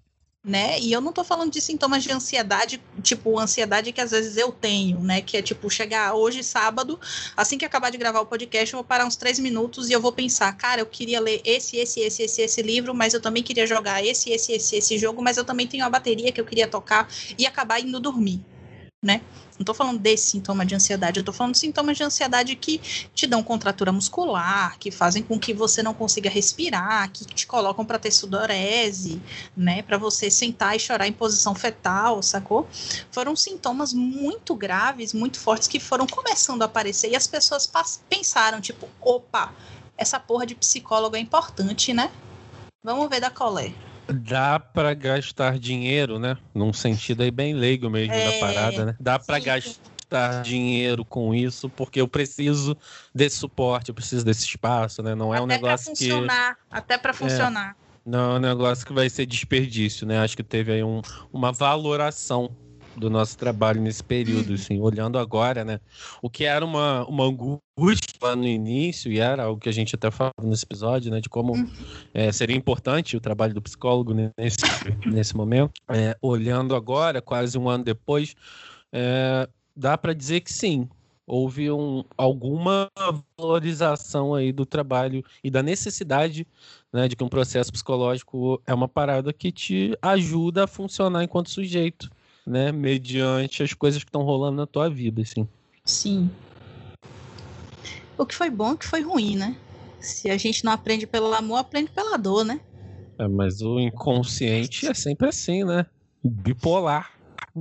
Né? E eu não tô falando de sintomas de ansiedade, tipo ansiedade que às vezes eu tenho, né? Que é tipo chegar hoje, sábado, assim que acabar de gravar o podcast, eu vou parar uns três minutos e eu vou pensar, cara, eu queria ler esse, esse, esse, esse, esse livro, mas eu também queria jogar esse, esse, esse, esse jogo, mas eu também tenho a bateria que eu queria tocar e acabar indo dormir, né? Não tô falando desse sintoma de ansiedade, eu tô falando de sintomas de ansiedade que te dão contratura muscular, que fazem com que você não consiga respirar, que te colocam para ter sudorese, né, para você sentar e chorar em posição fetal, sacou? Foram sintomas muito graves, muito fortes que foram começando a aparecer e as pessoas pensaram, tipo, opa, essa porra de psicólogo é importante, né? Vamos ver da colé. Dá pra gastar dinheiro, né? Num sentido aí bem leigo mesmo da É, parada, né? Dá pra sim. gastar dinheiro com isso, porque eu preciso desse suporte, eu preciso desse espaço, né? Não é um até para negócio que. funcionar, até para funcionar. Não é um negócio que vai ser desperdício, né? Acho que teve aí um- uma valoração do nosso trabalho nesse período, Uhum. assim, olhando agora, né? O que era uma, uma angústia lá no início, e era algo que a gente até falou nesse episódio, né? De como Uhum. é, seria importante o trabalho do psicólogo nesse, nesse momento. É, olhando agora, quase um ano depois, é, dá para dizer que sim. houve um, alguma valorização aí do trabalho e da necessidade né, de que um processo psicológico é uma parada que te ajuda a funcionar enquanto sujeito, né, mediante as coisas que estão rolando na tua vida, assim. Sim. O que foi bom, o que foi ruim, né? Se a gente não aprende pelo amor, aprende pela dor, né? É, mas o inconsciente é sempre assim, né? Bipolar.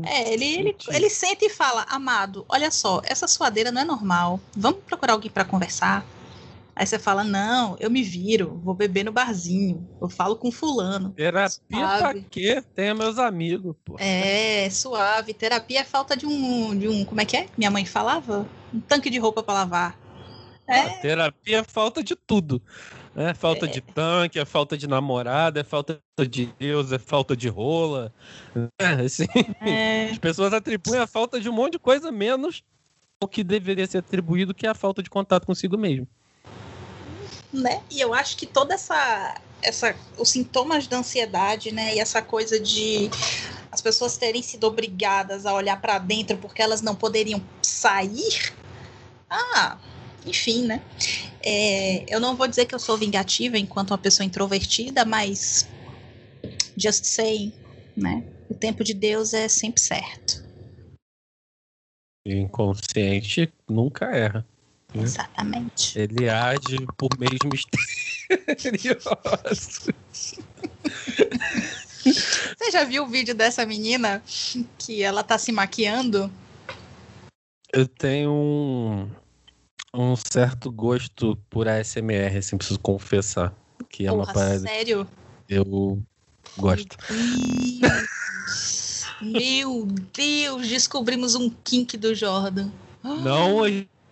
É, ele, ele, ele senta e fala, amado, olha só, essa suadeira não é normal. Vamos procurar alguém para conversar. Aí você fala, não, eu me viro, vou beber no barzinho, eu falo com fulano. Terapia suave. pra quê? Tenha meus amigos, pô. É, suave. Terapia é falta de um, de um, como é que é? Minha mãe falava? Um tanque de roupa para lavar. É. terapia é falta de tudo. É falta é. de tanque, é falta de namorada, é falta de Deus, é falta de rola. É, assim, é. As pessoas atribuem a falta de um monte de coisa menos o que deveria ser atribuído, que é a falta de contato consigo mesmo. Né? E eu acho que toda essa, essa os sintomas da ansiedade, né, e essa coisa de as pessoas terem sido obrigadas a olhar para dentro porque elas não poderiam sair. Ah, enfim, né? É, eu não vou dizer que eu sou vingativa enquanto uma pessoa introvertida, mas just say, né? O tempo de Deus é sempre certo. Inconsciente nunca erra. Né? Exatamente. Ele age por meios misteriosos. Você já viu o vídeo dessa menina que ela tá se maquiando? Eu tenho um, um certo gosto por ASMR, assim, preciso confessar. Que é Porra, uma parada. Sério? Eu gosto. Meu Deus, descobrimos um kink do Jordan. Não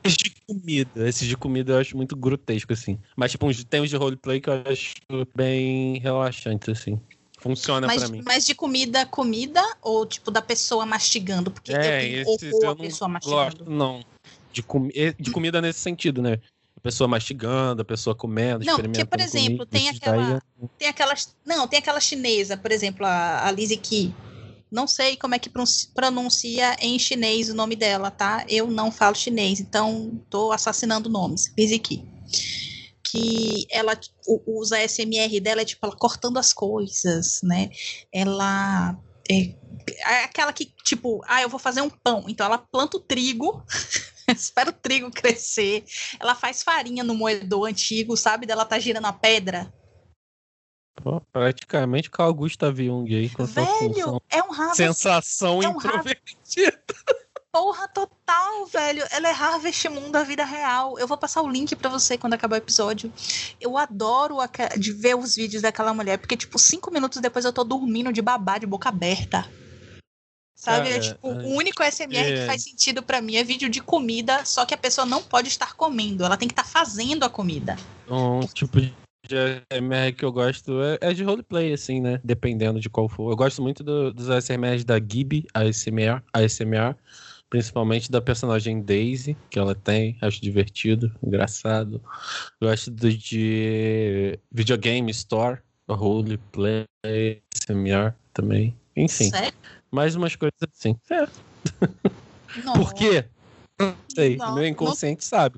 de comida. Esses de comida eu acho muito grotesco, assim. Mas, tipo, tem uns de roleplay que eu acho bem relaxantes, assim. Funciona mas, pra mim. Mas de comida, comida ou, tipo, da pessoa mastigando? Porque é, eu tenho eu a pessoa mastigando. Gosto, não de, com, de comida nesse sentido, né? A pessoa mastigando, a pessoa comendo, Não, porque, por exemplo, tem aquela, é tem aquelas. Não, tem aquela chinesa, por exemplo, a, a Lizzie Ki. Não sei como é que pronuncia em chinês o nome dela, tá? Eu não falo chinês, então tô assassinando nomes. Lizzie Ki. Que ela usa a SMR dela, é tipo, ela cortando as coisas, né? Ela é, é aquela que, tipo, ah, eu vou fazer um pão. Então ela planta o trigo espera o trigo crescer. Ela faz farinha no moedor antigo, sabe? Dela tá girando a pedra. Pô, praticamente Carl Gustav Jung aí com Velho, é um Harvest. Sensação é um introvertida. Porra, total, velho. Ela é Harvest Moon da vida real. Eu vou passar o link para você quando acabar o episódio. Eu adoro de ver os vídeos daquela mulher, porque, tipo, cinco minutos depois eu tô dormindo de babá, de boca aberta. Sabe? É, é tipo, é, o único SMR é. que faz sentido para mim é vídeo de comida, só que a pessoa não pode estar comendo, ela tem que estar tá fazendo a comida. Um tipo ASMR que eu gosto é, é, de roleplay, assim, né? Dependendo de qual for. Eu gosto muito do, dos ASMRs da Gibi, ASMR, ASMR, principalmente da personagem Daisy, que ela tem, acho divertido, engraçado. Gosto do de Videogame Store, roleplay, ASMR também. Enfim. Sério? Mais umas coisas assim. É. Por quê? Não sei. Não, meu inconsciente não... sabe.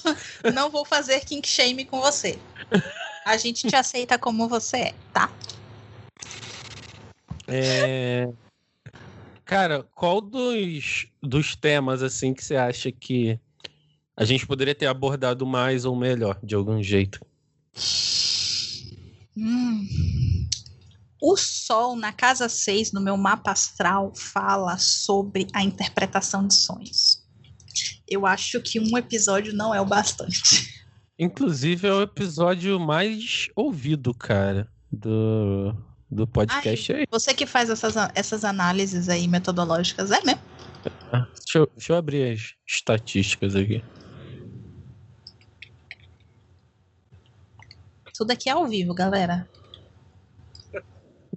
não vou fazer kink shame com você. A gente te aceita como você é, tá? É... Cara, qual dos, dos temas assim que você acha que a gente poderia ter abordado mais ou melhor, de algum jeito? Hum, o Sol, na casa 6, no meu mapa astral, fala sobre a interpretação de sonhos. Eu acho que um episódio não é o bastante. Inclusive, é o episódio mais ouvido, cara, do, do podcast Ai, aí. Você que faz essas, essas análises aí metodológicas, é mesmo? Deixa eu, deixa eu abrir as estatísticas aqui. Tudo aqui é ao vivo, galera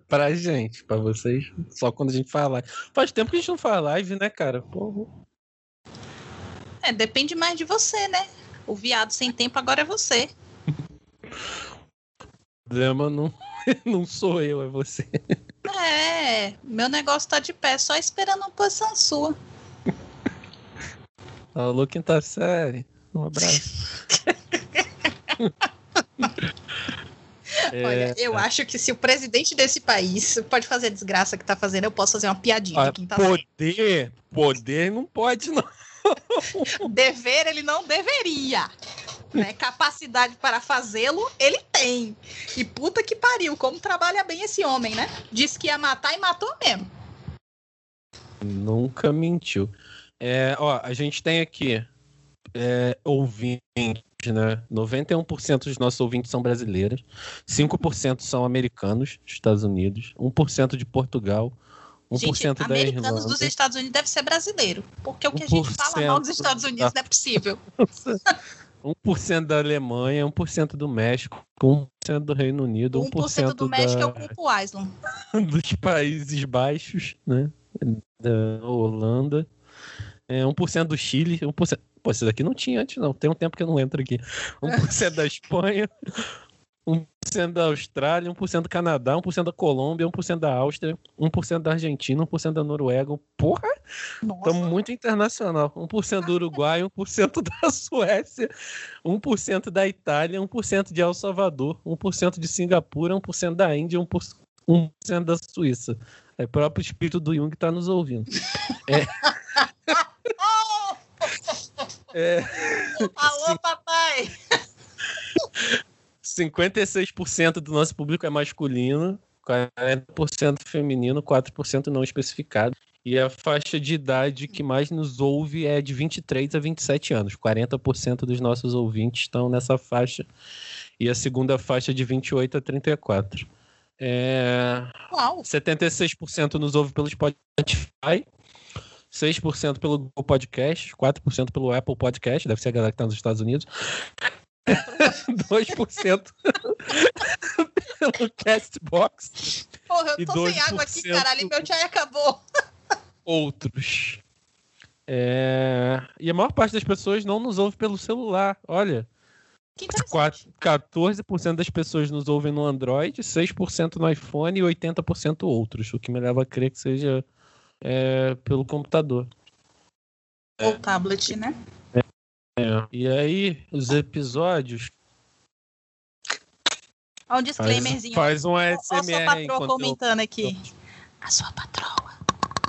pra gente, pra vocês, só quando a gente fala live. Faz tempo que a gente não faz live, né, cara? Porra. É, depende mais de você, né? O viado sem tempo agora é você. o problema não, não sou eu, é você. É, meu negócio tá de pé, só esperando uma posição sua. Alô, quinta série. Um abraço. Olha, eu É. acho que se o presidente desse país pode fazer a desgraça que tá fazendo, eu posso fazer uma piadinha Ah, de quinta série. poder, poder não pode, não. Dever ele não deveria. Né? Capacidade para fazê-lo, ele tem. E puta que pariu, como trabalha bem esse homem, né? Disse que ia matar e matou mesmo. Nunca mentiu. É, ó, a gente tem aqui é, ouvintes, né? 91% dos nossos ouvintes são brasileiros, 5% são americanos, Estados Unidos, 1% de Portugal, 1% Gente, da americanos Irlanda. dos Estados Unidos deve ser brasileiro. Porque o que a gente fala mal dos 1% Estados Unidos não é possível. 1% da Alemanha, 1% do México, 1% do Reino Unido, 1%, 1% do México da, é o Culpo Island. dos Países Baixos, né? Da Holanda, é, 1% do Chile, 1%. Pô, esse daqui não tinha antes, não. Tem um tempo que eu não entro aqui. 1% da Espanha, 1% da Austrália, 1% do Canadá, 1% da Colômbia, 1% da Áustria, 1% da Argentina, 1% da Noruega. Porra! Estamos muito internacional. 1% do Uruguai, 1% da Suécia, 1% da Itália, 1% de El Salvador, 1% de Singapura, 1% da Índia, 1%, 1% da Suíça. É o próprio espírito do Jung que está nos ouvindo. É, Alô, papai! 56% do nosso público é masculino, 40% feminino, 4% não especificado. E a faixa de idade que mais nos ouve é de 23 a 27 anos. 40% dos nossos ouvintes estão nessa faixa. E a segunda faixa é de 28 a 34. É... Uau! 76% nos ouve pelo Spotify, 6% pelo Google Podcast, 4% pelo Apple Podcast, deve ser a galera que está nos Estados Unidos, 2% pelo Castbox, Porra, eu tô sem água aqui, 12% caralho, e meu chai acabou. outros. É, E a maior parte das pessoas não nos ouve pelo celular. Olha, Que interessante. quatro- 14% das pessoas nos ouvem no Android, 6% no iPhone e 80% outros, o que me leva a crer que seja é, pelo computador. Ou tablet, né? É. E aí, os episódios. Olha um Faz, disclaimerzinho. faz um Olha a sua ASMR patroa enquanto eu- comentando aqui. A sua patroa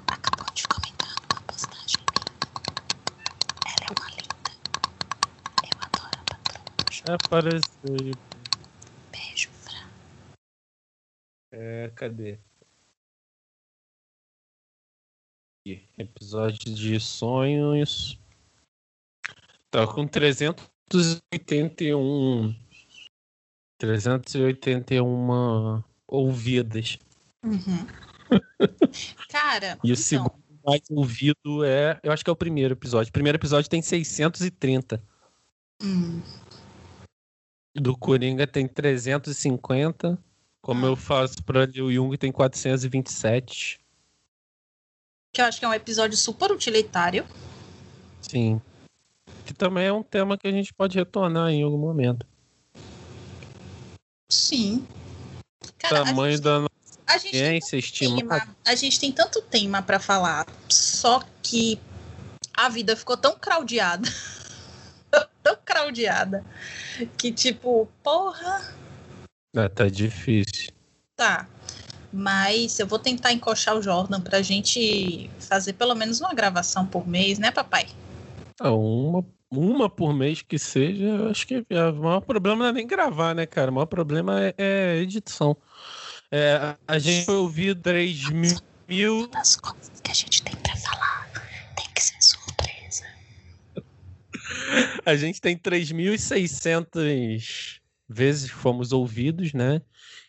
acabou de comentar uma postagem minha. Ela é uma linda. Eu adoro a patroa. Apareceu. Beijo, Fran. É, cadê? Episódio de sonhos. Tá com 381. 381 ouvidas. Uhum. Cara, E o então, segundo mais ouvido é. Eu acho que é o primeiro episódio. O primeiro episódio tem 630. hum, Do Coringa tem 350. Como Ah. eu faço pra o Jung, tem 427. que eu acho que é um episódio super utilitário. Sim. Que também é um tema que a gente pode retornar em algum momento. Sim. Cara, Tamanho gente, da nossa a gente estima. tema, a gente tem tanto tema pra falar, só que a vida ficou tão craudiada, tão craudiada, que tipo, porra, É, tá difícil. tá. Mas eu vou tentar encoxar o Jordan pra gente fazer pelo menos uma gravação por mês, né, papai? Ah, uma, uma por mês que seja, eu acho que é, o maior problema não é nem gravar, né, cara? O maior problema é, é edição. É, a- gente foi ouvir 3 mil. Das coisas que a gente tem pra falar, tem que ser surpresa. A gente tem 3.600 vezes fomos ouvidos, né?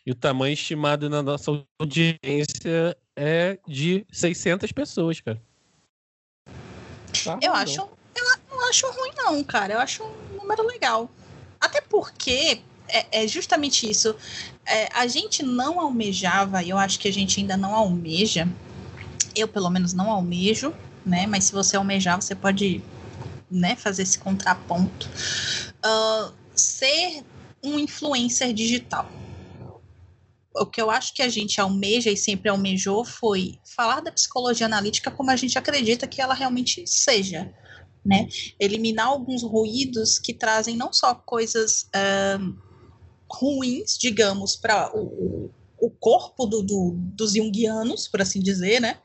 E o tamanho estimado na nossa audiência é de 600 pessoas, cara. Tá Eu acho, acho ruim não, cara. Eu acho um número legal. Até porque é, é justamente isso. É, a gente não almejava, e eu acho que a gente ainda não almeja. Eu pelo menos não almejo, né? Mas se você almejar, você pode, né, fazer esse contraponto. Ah, ser um influencer digital. O que eu acho que a gente almeja e sempre almejou foi falar da psicologia analítica como a gente acredita que ela realmente seja né? Eliminar alguns ruídos que trazem não só coisas uh, ruins, digamos, para o, o corpo do, do, dos junguianos, por assim dizer, né?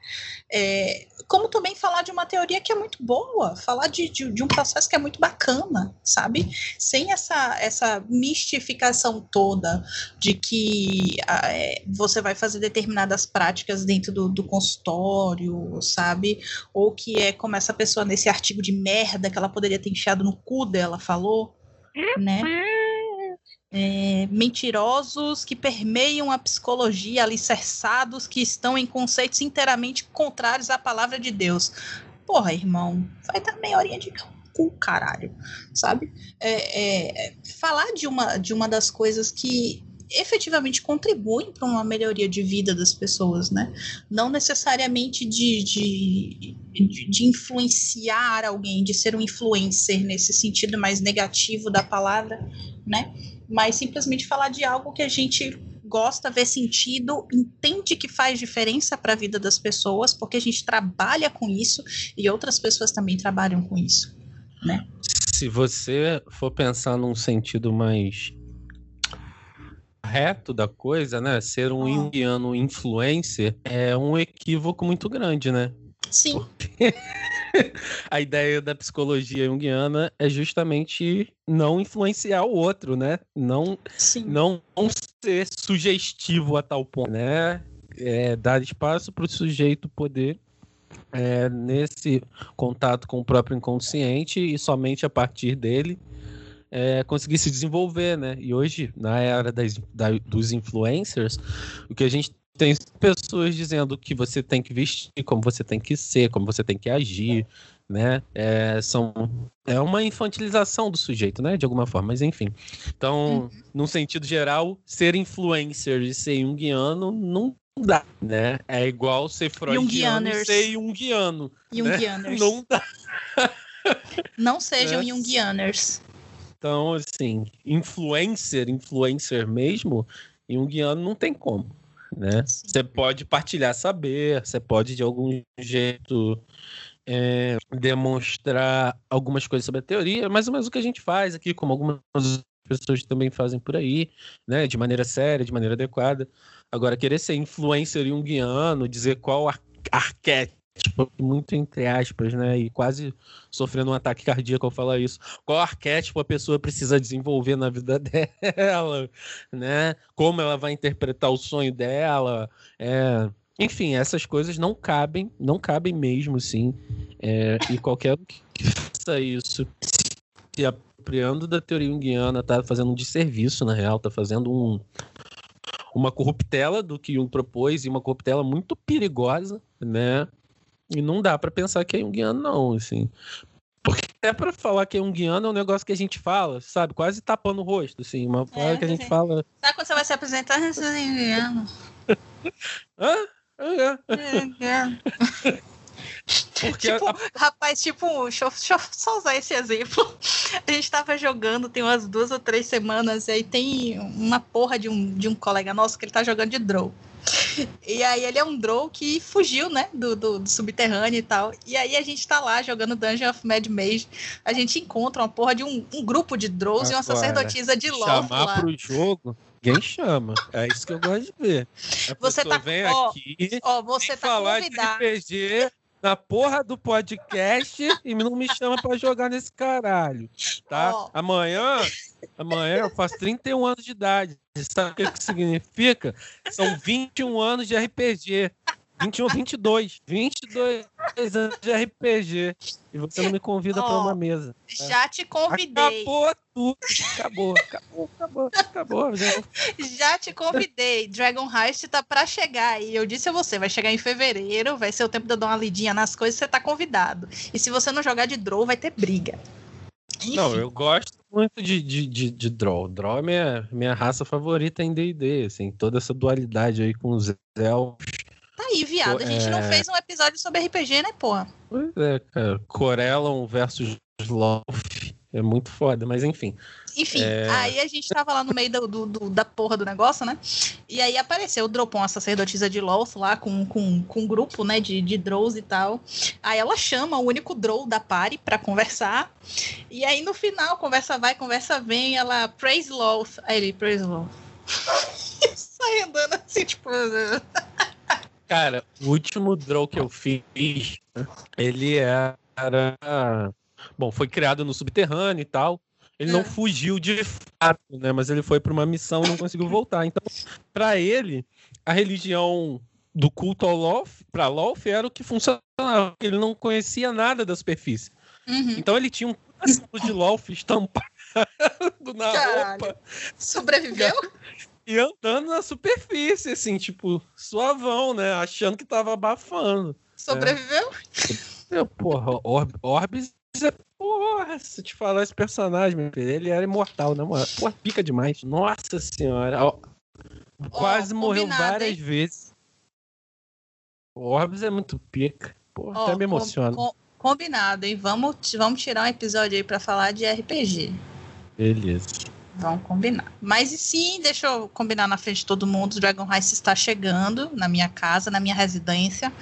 É, como também falar de uma teoria que é muito boa, falar de, de, de, um processo que é muito bacana, sabe? Sem essa, essa mistificação toda de que ah, é, você vai fazer determinadas práticas dentro do, do, consultório, sabe? Ou que é como essa pessoa nesse artigo de merda que ela poderia ter enfiado no cu dela falou, né? É, mentirosos que permeiam a psicologia, alicerçados que estão em conceitos inteiramente contrários à palavra de Deus. Porra, irmão, vai dar meia horinha de cu, caralho, sabe? É, é, falar de uma, de uma das coisas que efetivamente contribuem para uma melhoria de vida das pessoas, né? Não necessariamente de, de, de, influenciar alguém, de ser um influencer nesse sentido mais negativo da palavra, né? Mas simplesmente falar de algo que a gente gosta, vê sentido, entende que faz diferença para a vida das pessoas, porque a gente trabalha com isso e outras pessoas também trabalham com isso, né? Se você for pensar num sentido mais reto da coisa, né? Ser um oh. indiano influencer é um equívoco muito grande, né? Sim. Porque a ideia da psicologia junguiana é justamente não influenciar o outro, né? Não, Sim. não ser sugestivo a tal ponto, né? É, dar espaço para o sujeito poder é, nesse contato com o próprio inconsciente e somente a partir dele é, conseguir se desenvolver, né? E hoje, na era das, da, dos influencers, o que a gente tem pessoas dizendo que você tem que vestir, como você tem que ser, como você tem que agir, né? É, são, é uma infantilização do sujeito, né? De alguma forma, mas enfim. Então, uhum. num sentido geral, ser influencer e ser junguiano não dá, né? É igual ser freudiano e ser junguiano. Jungianers. Né? Não dá. Não sejam é. junguianers. Então, assim, influencer, influencer mesmo, junguiano não tem como né? Você pode partilhar saber, você pode de algum jeito é, demonstrar algumas coisas sobre a teoria, mais ou menos o que a gente faz aqui, como algumas pessoas também fazem por aí, né? De maneira séria, de maneira adequada. Agora, querer ser influencer junguiano, dizer qual ar arquétipo tipo, muito entre aspas, né? E quase sofrendo um ataque cardíaco ao falar isso. Qual arquétipo a pessoa precisa desenvolver na vida dela, né? Como ela vai interpretar o sonho dela. É... Enfim, essas coisas não cabem, não cabem mesmo, sim. É... E qualquer que faça isso se apropriando da teoria junguiana tá fazendo um desserviço, na real, tá fazendo um uma corruptela do que Jung propôs e uma corruptela muito perigosa, né? E não dá para pensar que é junguiano, não, assim. Porque até para falar que é junguiano é um negócio que a gente fala, sabe? Quase tapando o rosto, assim. Uma é, que a gente fala. Sabe quando você vai se apresentar? Eu sou junguiano. Hã? É. Porque tipo, a... rapaz, tipo, deixa eu, deixa eu, só usar esse exemplo. A gente tava jogando tem umas duas ou três semanas, e aí tem uma porra de um, de um colega nosso que ele tá jogando de draw. E aí ele é um Drow que fugiu, né, do, do, do, subterrâneo e tal. E aí a gente tá lá jogando Dungeon of Mad Mage. A gente encontra uma porra de um, um grupo de Drows e uma sacerdotisa de Loth Chamar lá. pro jogo... Ninguém chama. É isso que eu gosto de ver. A você tá vem ó, aqui ó, você tá falar convidado. de RPG na porra do podcast e não me chama para jogar nesse caralho, tá? Oh. Amanhã, amanhã eu faço 31 anos de idade. Sabe o que, que significa? São 21 anos de RPG. 21, 22. 22 anos de RPG. E você não me convida oh, para uma mesa. Já te convidei. Acabou tudo. Acabou, acabou, acabou, acabou. Já, já te convidei. Dragon Heist tá para chegar. E eu disse a você, vai chegar em fevereiro, vai ser o tempo de eu dar uma lidinha nas coisas, você tá convidado. E se você não jogar de draw, vai ter briga. Enfim. Não, eu gosto muito de, de, de, de Draw. Draw é minha, minha raça favorita em D&D, assim, toda essa dualidade aí com os elfos. Aí, viado, a gente é... não fez um episódio sobre RPG, né, porra? Pois é, cara. Corellon versus Loth É muito foda, mas enfim. Enfim, é... aí a gente tava lá no meio do, do, do, da porra do negócio, né? E aí apareceu o Dropon, a sacerdotisa de Loth, lá com, com, com um grupo, né, de, de Drows e tal. Aí ela chama o único Drow da party pra conversar. E aí no final, conversa vai, conversa vem, ela praise Loth. Aí ele, praise Loth. Sai andando assim, tipo... Cara, o último Drow que eu fiz, ele era Bom, foi criado no subterrâneo e tal. Ele é. não fugiu de fato, né? Mas ele foi para uma missão e não conseguiu voltar. Então, para ele, a religião do culto ao Loth, para Loth, era o que funcionava. Ele não conhecia nada da superfície. Uhum. Então ele tinha um símbolo de Loth estampado na Caralho. roupa. Sobreviveu? E andando na superfície, assim, tipo, suavão, né? Achando que tava abafando. Sobreviveu? É. porra, Orb, Orbis Porra, se te falar esse personagem, meu filho, ele era imortal, né, mano? Porra, pica demais. Nossa senhora. Quase oh, morreu várias hein? vezes. O Orbis é muito pica. Porra, oh, até me emociona. Com, combinado, hein? Vamos, vamos tirar um episódio aí pra falar de RPG. Beleza. Vamos combinar. Mas e sim, deixa eu combinar na frente de todo mundo. Dragon Heist está chegando na minha casa, na minha residência.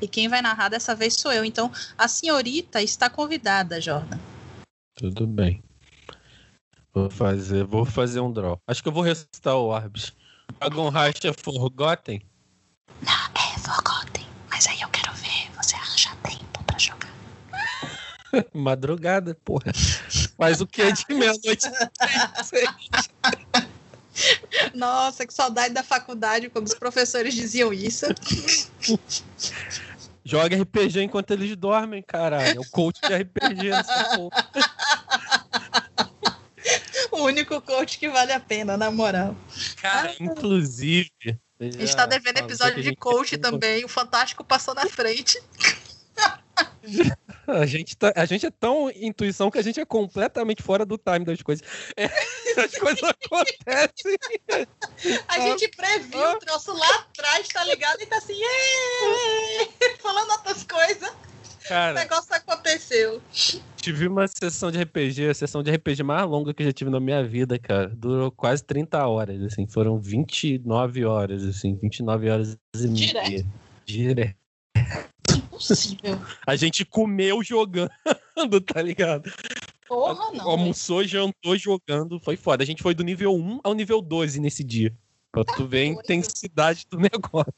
E quem vai narrar dessa vez sou eu. Então, a senhorita está convidada, Jordan. Tudo bem. Vou fazer, vou fazer um draw. Acho que eu vou ressuscitar o Orbs. Dragon Heist é Forgotten? Não, é Forgotten. Mas aí eu quero ver você arranjar tempo para jogar. Madrugada, porra. Faz o que de meia-noite? Nossa, que saudade da faculdade quando os professores diziam isso. Joga RPG enquanto eles dormem, caralho. É o coach de RPG nessa porra. O único coach que vale a pena, na moral. Cara, inclusive. A gente tá devendo episódio de coach também. O Fantástico passou na frente. A gente, tá, a gente é tão intuição que a gente é completamente fora do time das coisas. É, as coisas acontecem. A gente previu o troço lá atrás, tá ligado? E tá assim, falando outras coisas. Cara, o negócio aconteceu. Tive uma sessão de RPG, a sessão de RPG mais longa que eu já tive na minha vida, cara. Durou quase 30 horas, assim. Foram 29 horas, assim. 29 horas e meia. Direto. Direto A gente comeu jogando, tá ligado? Porra, não. Almoçou, jantou jogando, foi foda. A gente foi do nível 1 ao nível 12 nesse dia. Pra tá tu ver a intensidade do negócio.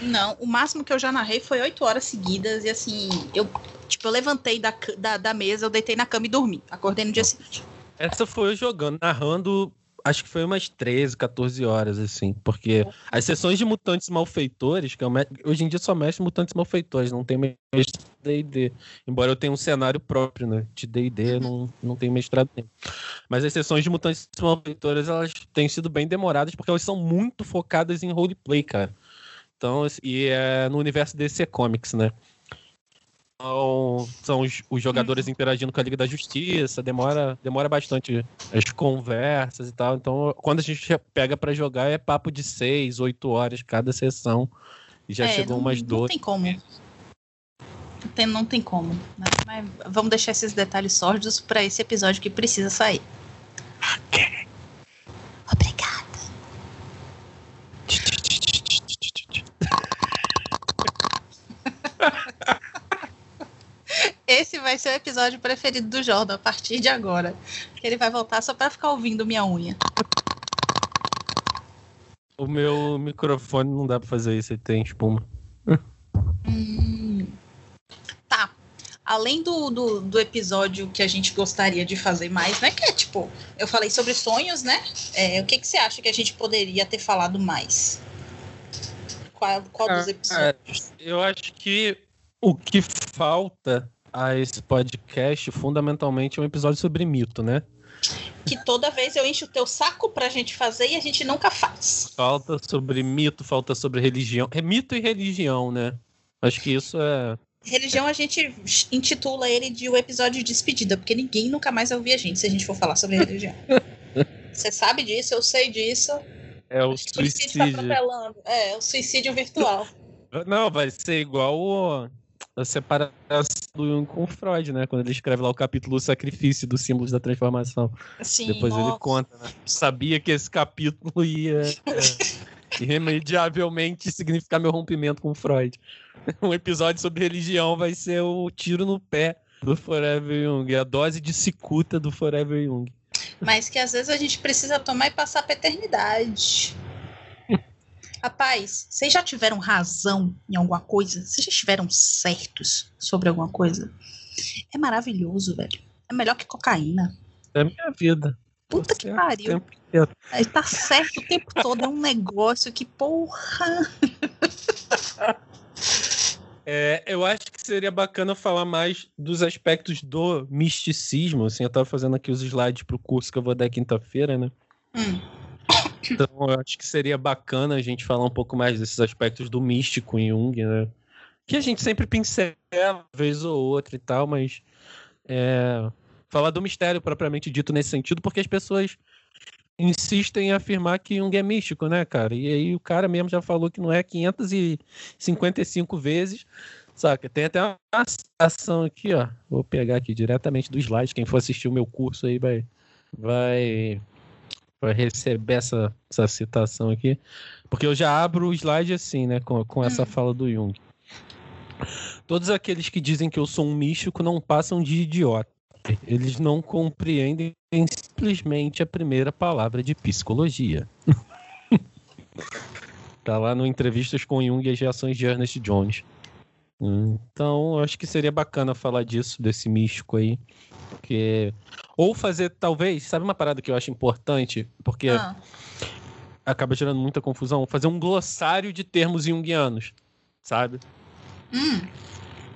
Não, o máximo que eu já narrei foi 8 horas seguidas e assim, eu, tipo, eu levantei da, da, da mesa, eu deitei na cama e dormi. Acordei no dia seguinte. Essa foi eu jogando, narrando acho que foi umas 13, 14 horas, assim, porque as sessões de mutantes malfeitores, que eu é hoje em dia só mexe mutantes malfeitores, não tem mestre D&D, embora eu tenha um cenário próprio, né, de D&D, não, não tenho mestrado nenhum. Mas as sessões de mutantes malfeitores, elas têm sido bem demoradas, porque elas são muito focadas em roleplay, cara. Então, e é no universo DC Comics, né? São os, os, jogadores uhum. interagindo com a Liga da Justiça, demora, demora bastante as conversas e tal. Então, quando a gente pega para jogar, é papo de seis, oito horas cada sessão. E já é, chegou não, umas 12. Não tem como. Não tem, não tem como. Né? Mas vamos deixar esses detalhes sórdidos para esse episódio que precisa sair. Obrigada. Esse vai ser o episódio preferido do Jordan a partir de agora. Ele vai voltar só para ficar ouvindo minha unha. O meu microfone não dá para fazer isso, ele tem espuma. Hum, tá. Além do, do, do, episódio que a gente gostaria de fazer mais, né? Que é tipo, eu falei sobre sonhos, né? É, o que, que você acha que a gente poderia ter falado mais? Qual, qual dos ah, episódios? eu acho que o que falta a esse podcast, fundamentalmente, é um episódio sobre mito, né? Que toda vez eu encho o teu saco pra gente fazer e a gente nunca faz. Falta sobre mito, falta sobre religião. É mito e religião, né? Acho que isso é. Religião a gente intitula ele de o episódio de despedida, porque ninguém nunca mais vai ouvir a gente se a gente for falar sobre religião. Você sabe disso, eu sei disso. É o suicídio. Tá é, o suicídio virtual. Não, vai ser igual o a separação do Jung com o Freud, né? Quando ele escreve lá o capítulo O Sacrifício dos Símbolos da Transformação. Sim, Depois nossa. ele conta, né? Sabia que esse capítulo ia é, irremediavelmente significar meu rompimento com o Freud. Um episódio sobre religião vai ser o tiro no pé do Forever Young, a dose de cicuta do Forever Young. Mas que às vezes a gente precisa tomar e passar pra eternidade. Rapaz, vocês já tiveram razão em alguma coisa? Vocês já estiveram certos sobre alguma coisa? É maravilhoso, velho. É melhor que cocaína. É minha vida. Puta Tô que certo pariu. o. Aí tá certo o tempo todo. É um negócio que, porra. É, eu acho que seria bacana falar mais dos aspectos do misticismo. Assim, eu tava fazendo aqui os slides pro curso que eu vou dar quinta-feira, né? Hum. Então, eu acho que seria bacana a gente falar um pouco mais desses aspectos do místico em Jung, né? Que a gente sempre pincela, vez ou outra e tal, mas é, falar do mistério propriamente dito nesse sentido, porque as pessoas insistem em afirmar que Jung é místico, né, cara? E aí o cara mesmo já falou que não é 555 vezes, saca? Tem até uma citação aqui, ó. Vou pegar aqui diretamente do slide. Quem for assistir o meu curso aí vai, vai, vai receber essa, essa citação aqui. Porque eu já abro o slide assim, né, com, com essa Hum. fala do Jung. Todos aqueles que dizem que eu sou um místico não passam de idiota. Eles não compreendem simplesmente a primeira palavra de psicologia. tá lá no Entrevistas com Jung e as reações de Ernest Jones. Então, eu acho que seria bacana falar disso, desse místico aí. Porque... Ou fazer, talvez, sabe uma parada que eu acho importante? Porque Ah, acaba gerando muita confusão. Fazer um glossário de termos junguianos, sabe? hum,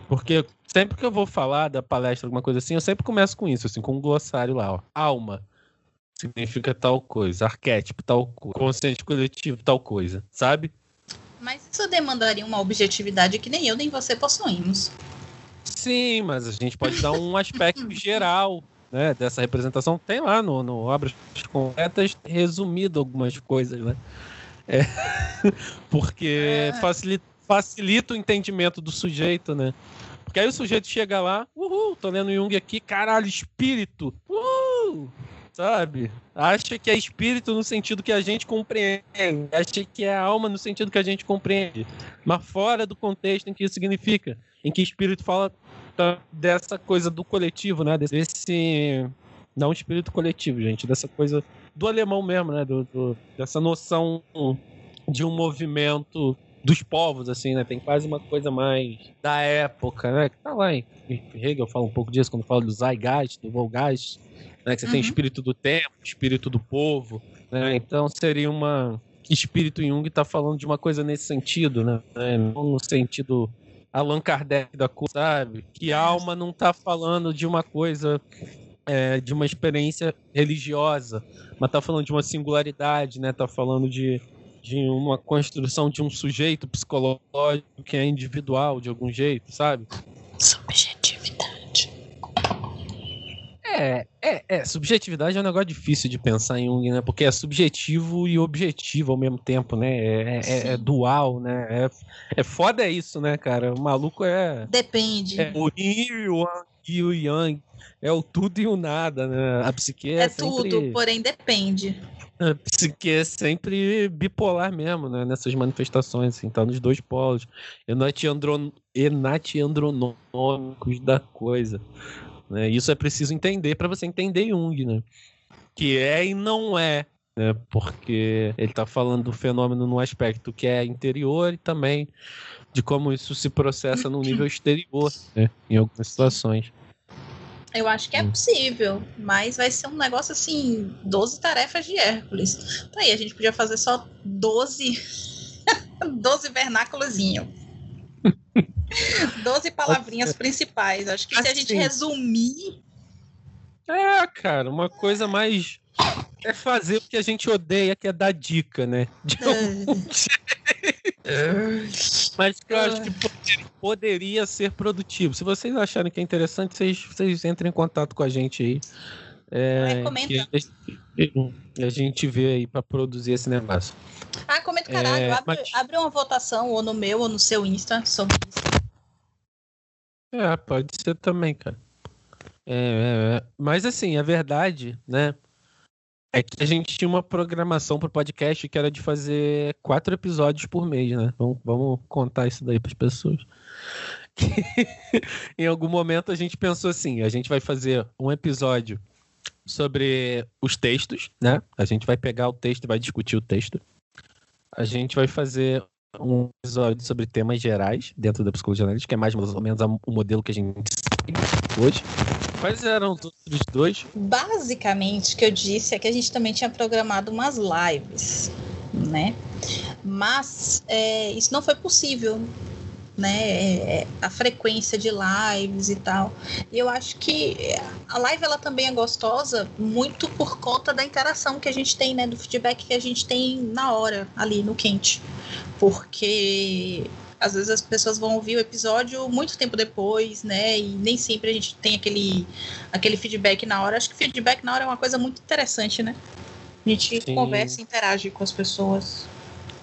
Porque sempre que eu vou falar da palestra, alguma coisa assim, eu sempre começo com isso, assim, com um glossário lá, ó. Alma significa tal coisa, arquétipo tal coisa, consciente coletivo tal coisa, sabe? mas isso demandaria uma objetividade que nem eu nem você possuímos. Sim, mas a gente pode dar um aspecto geral, né, dessa representação. Tem lá no, no Obras Completas resumido algumas coisas, né? É, porque Ah. facilita, facilita o entendimento do sujeito, né? Porque aí o sujeito chega lá, uhul, tô lendo Jung aqui, caralho, espírito, uhul, sabe? Acha que é espírito no sentido que a gente compreende, acha que é alma no sentido que a gente compreende, mas fora do contexto em que isso significa, em que espírito fala dessa coisa do coletivo, né? Desse. Não espírito coletivo, gente, dessa coisa do alemão mesmo, né? Do, do- dessa noção de um movimento dos povos, assim, né? Tem quase uma coisa mais da época, né? Que tá lá em Hegel fala um pouco disso quando fala do Zeitgeist, do Volgeist, né? Que você tem Uhum. espírito do tempo, espírito do povo, né? Então seria uma espírito Jung tá falando de uma coisa nesse sentido, né? Não no sentido Allan Kardec da coisa, sabe? Que alma não tá falando de uma coisa é, de uma experiência religiosa, mas tá falando de uma singularidade, né? Tá falando de, de uma construção de um sujeito psicológico que é individual de algum jeito, sabe? Subjetividade. É, é, é, subjetividade é um negócio difícil de pensar em Jung, né? Porque é subjetivo e objetivo ao mesmo tempo, né? É, é- é- é dual, né? É, é foda isso, né, cara? O maluco é, Depende. é o yin e o yang, e o yang. É o tudo e o nada, né? A psique é, É sempre... tudo, porém depende. A psique é sempre bipolar mesmo, né? Nessas manifestações, assim, tá nos dois polos. Enatiandron... Enatiandronômicos da coisa. Né? Isso é preciso entender para você entender Jung, né? Que é e não é, né? Porque ele tá falando do fenômeno no aspecto que é interior e também de como isso se processa no nível exterior, né? Em algumas situações. Eu acho que é Hum. possível, mas vai ser um negócio assim, 12 tarefas de Hércules. Tá aí, a gente podia fazer só 12 12 vernáculozinho. 12 palavrinhas principais. Acho que se a gente Assim. resumir, É, cara, uma coisa mais. É fazer o que a gente odeia, que é dar dica, né? De Mas que eu acho que poderia, poderia ser produtivo. Se vocês acharem que é interessante, vocês, vocês entrem em contato com a gente aí. É, comenta. a, gente, vê aí pra produzir esse negócio. ah, comenta caralho, É, abre, mas- abre uma votação ou no meu ou no seu Insta sobre isso. É, pode ser também, cara. É, é, é. Mas assim, a verdade, né? É que a gente tinha uma programação pro podcast que era de fazer quatro episódios por mês, né? Vamos, vamos contar isso daí para as pessoas. Em algum momento a gente pensou assim: a gente vai fazer um episódio sobre os textos, né? A gente vai pegar o texto e vai discutir o texto. A gente vai fazer um episódio sobre temas gerais dentro da psicologia analítica, que é mais ou menos o modelo que a gente segue hoje. Quais eram os outros dois? Basicamente, o que eu disse é que a gente também tinha programado umas lives, né? Mas é, isso não foi possível né, é, a frequência de lives e tal. E eu acho que a live ela também é gostosa muito por conta da interação que a gente tem, né, do feedback que a gente tem na hora ali no quente. Porque às vezes as pessoas vão ouvir o episódio muito tempo depois, né? E nem sempre a gente tem aquele, aquele feedback na hora. Acho que feedback na hora é uma coisa muito interessante, né? A gente Sim. conversa e interage com as pessoas.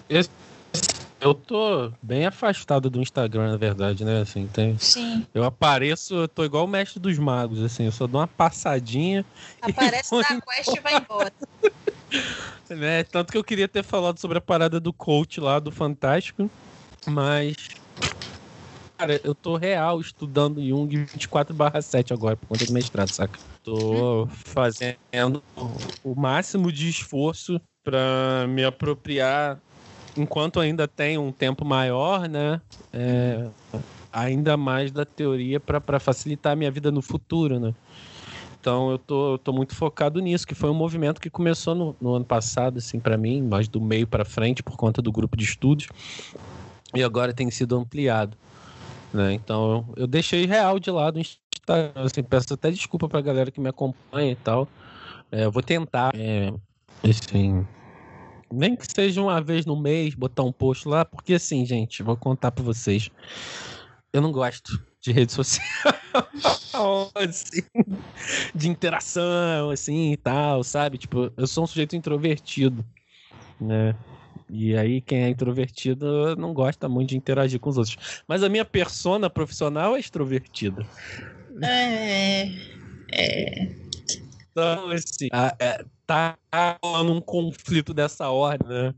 Esse eu tô bem afastado do Instagram, na verdade, né? Assim, tem... Sim. Eu apareço, eu tô igual o mestre dos magos, assim, eu só dou uma passadinha. Aparece na quest e vai embora. né? Tanto que eu queria ter falado sobre a parada do coach lá do Fantástico, mas. Cara, eu tô real estudando Jung 24/7 agora, por conta do mestrado, saca? Tô fazendo o máximo de esforço para me apropriar enquanto ainda tem um tempo maior, né? É, ainda mais da teoria para facilitar a minha vida no futuro, né? Então eu tô, eu tô muito focado nisso, que foi um movimento que começou no, no ano passado, assim, para mim, mais do meio para frente, por conta do grupo de estudos, e agora tem sido ampliado. Né? Então eu, deixei real de lado o Instagram, assim, peço até desculpa pra galera que me acompanha e tal. É, eu vou tentar, é, assim, nem que seja uma vez no mês, botar um post lá, porque assim, gente, vou contar para vocês. Eu não gosto de rede social, assim, de interação, assim e tal, sabe? Tipo, eu sou um sujeito introvertido, né? E aí, quem é introvertido não gosta muito de interagir com os outros. Mas a minha persona profissional é extrovertida. É. É. Então, assim, a, é, tá rolando um conflito dessa ordem, né?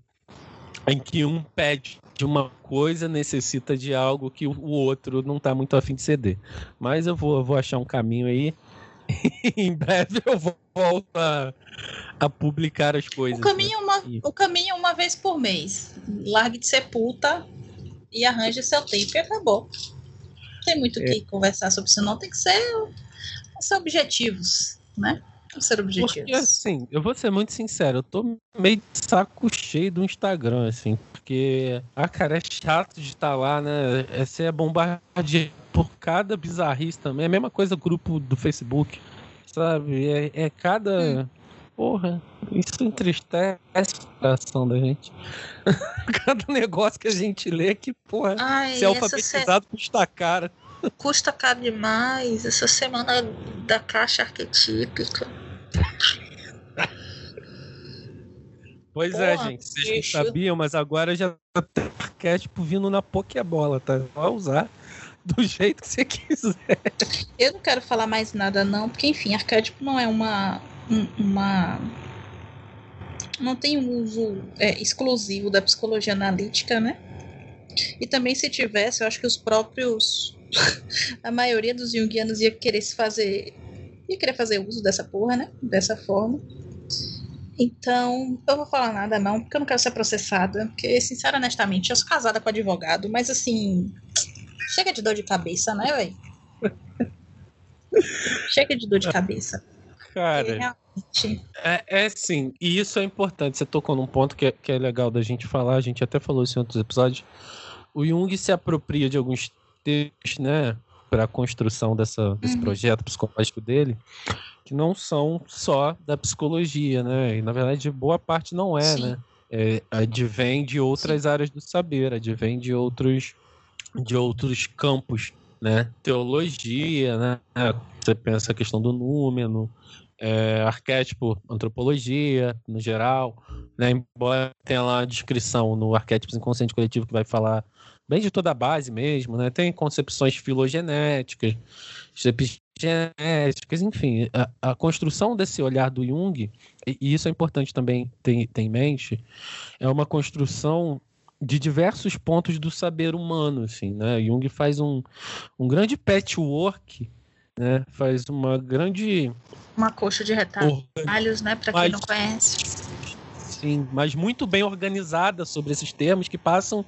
Em que um pede de uma coisa, necessita de algo que o outro não tá muito afim de ceder. Mas eu vou, vou achar um caminho aí. em breve eu volto a, a publicar as coisas. O caminho, né? uma, o caminho uma vez por mês. Largue de ser puta e arranje seu tempo e acabou. Não tem muito o é. que conversar sobre isso, não. Tem que ser, ser objetivos, né? Ser objetivos. Porque, assim, eu vou ser muito sincero, eu tô meio de saco cheio do Instagram, assim, porque, ah, cara, é chato de estar lá, né? Essa é bombardeado por cada bizarrice também. É a mesma coisa grupo do Facebook, sabe? É, é cada. Hum. Porra, isso entristece a coração da gente. cada negócio que a gente lê que, porra, Ai, ser alfabetizado se... custa cara. Custa caro demais. Essa semana da caixa arquetípica. Pois é, Porra, é, gente. Vocês bicho. não sabiam, mas agora já tem arquétipo vindo na Pokébola, tá? Vai usar do jeito que você quiser. Eu não quero falar mais nada, não, porque, enfim, arquétipo não é uma. uma não tem um uso é, exclusivo da psicologia analítica, né? E também, se tivesse, eu acho que os próprios. a maioria dos junguianos ia querer se fazer ia querer fazer uso dessa porra, né? Dessa forma. Então, eu vou falar nada não, porque eu não quero ser processada. Porque, sincero, honestamente, eu sou casada com advogado, mas assim. Chega de dor de cabeça, né, velho? chega de dor de cabeça. Cara. É, é sim, e isso é importante. Você tocou num ponto que é, que é legal da gente falar, a gente até falou isso em outros episódios. O Jung se apropria de alguns textos, né? para a construção dessa, desse uhum. projeto psicológico dele, que não são só da psicologia, né? E na verdade boa parte não é, Sim. né? É, advém de outras Sim. áreas do saber, advém de outros de outros campos, né? Teologia, né? Você pensa a questão do número, é, arquétipo, antropologia, no geral, né? Embora tenha lá a descrição no arquétipos inconsciente coletivo que vai falar bem de toda a base mesmo, né? Tem concepções filogenéticas, epigenéticas, enfim, a, a, construção desse olhar do Jung, e, e isso é importante também ter, ter em mente, é uma construção de diversos pontos do saber humano, assim, né? Jung faz um, um grande patchwork, né? Faz uma grande uma coxa de retalhos, né? Para quem não conhece. Sim, mas muito bem organizada sobre esses termos que passam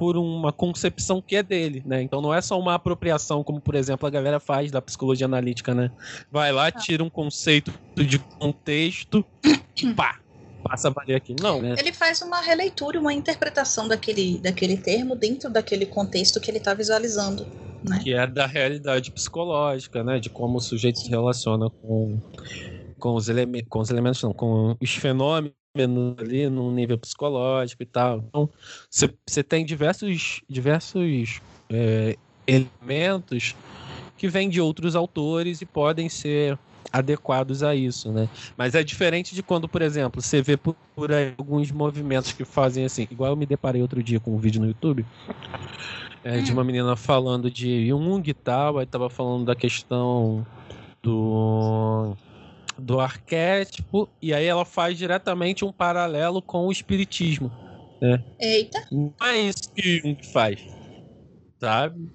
por uma concepção que é dele, né? Então não é só uma apropriação, como por exemplo a galera faz da psicologia analítica, né? Vai lá, tá. tira um conceito de contexto, pá, passa a valer aqui. Não, né? Ele faz uma releitura, uma interpretação daquele, daquele termo dentro daquele contexto que ele está visualizando. Né? Que é da realidade psicológica, né? De como o sujeito Sim. se relaciona com, com, os, elementos, com os elementos, não, com os fenômenos ali no nível psicológico e tal. Então, você tem diversos, diversos é, elementos que vêm de outros autores e podem ser adequados a isso, né? Mas é diferente de quando, por exemplo, você vê por, por aí alguns movimentos que fazem assim, igual eu me deparei outro dia com um vídeo no YouTube é, de uma hum. menina falando de Jung e tal, aí tava falando da questão do do arquétipo, e aí ela faz diretamente um paralelo com o espiritismo. Né? Eita! Não é isso que Jung faz, sabe?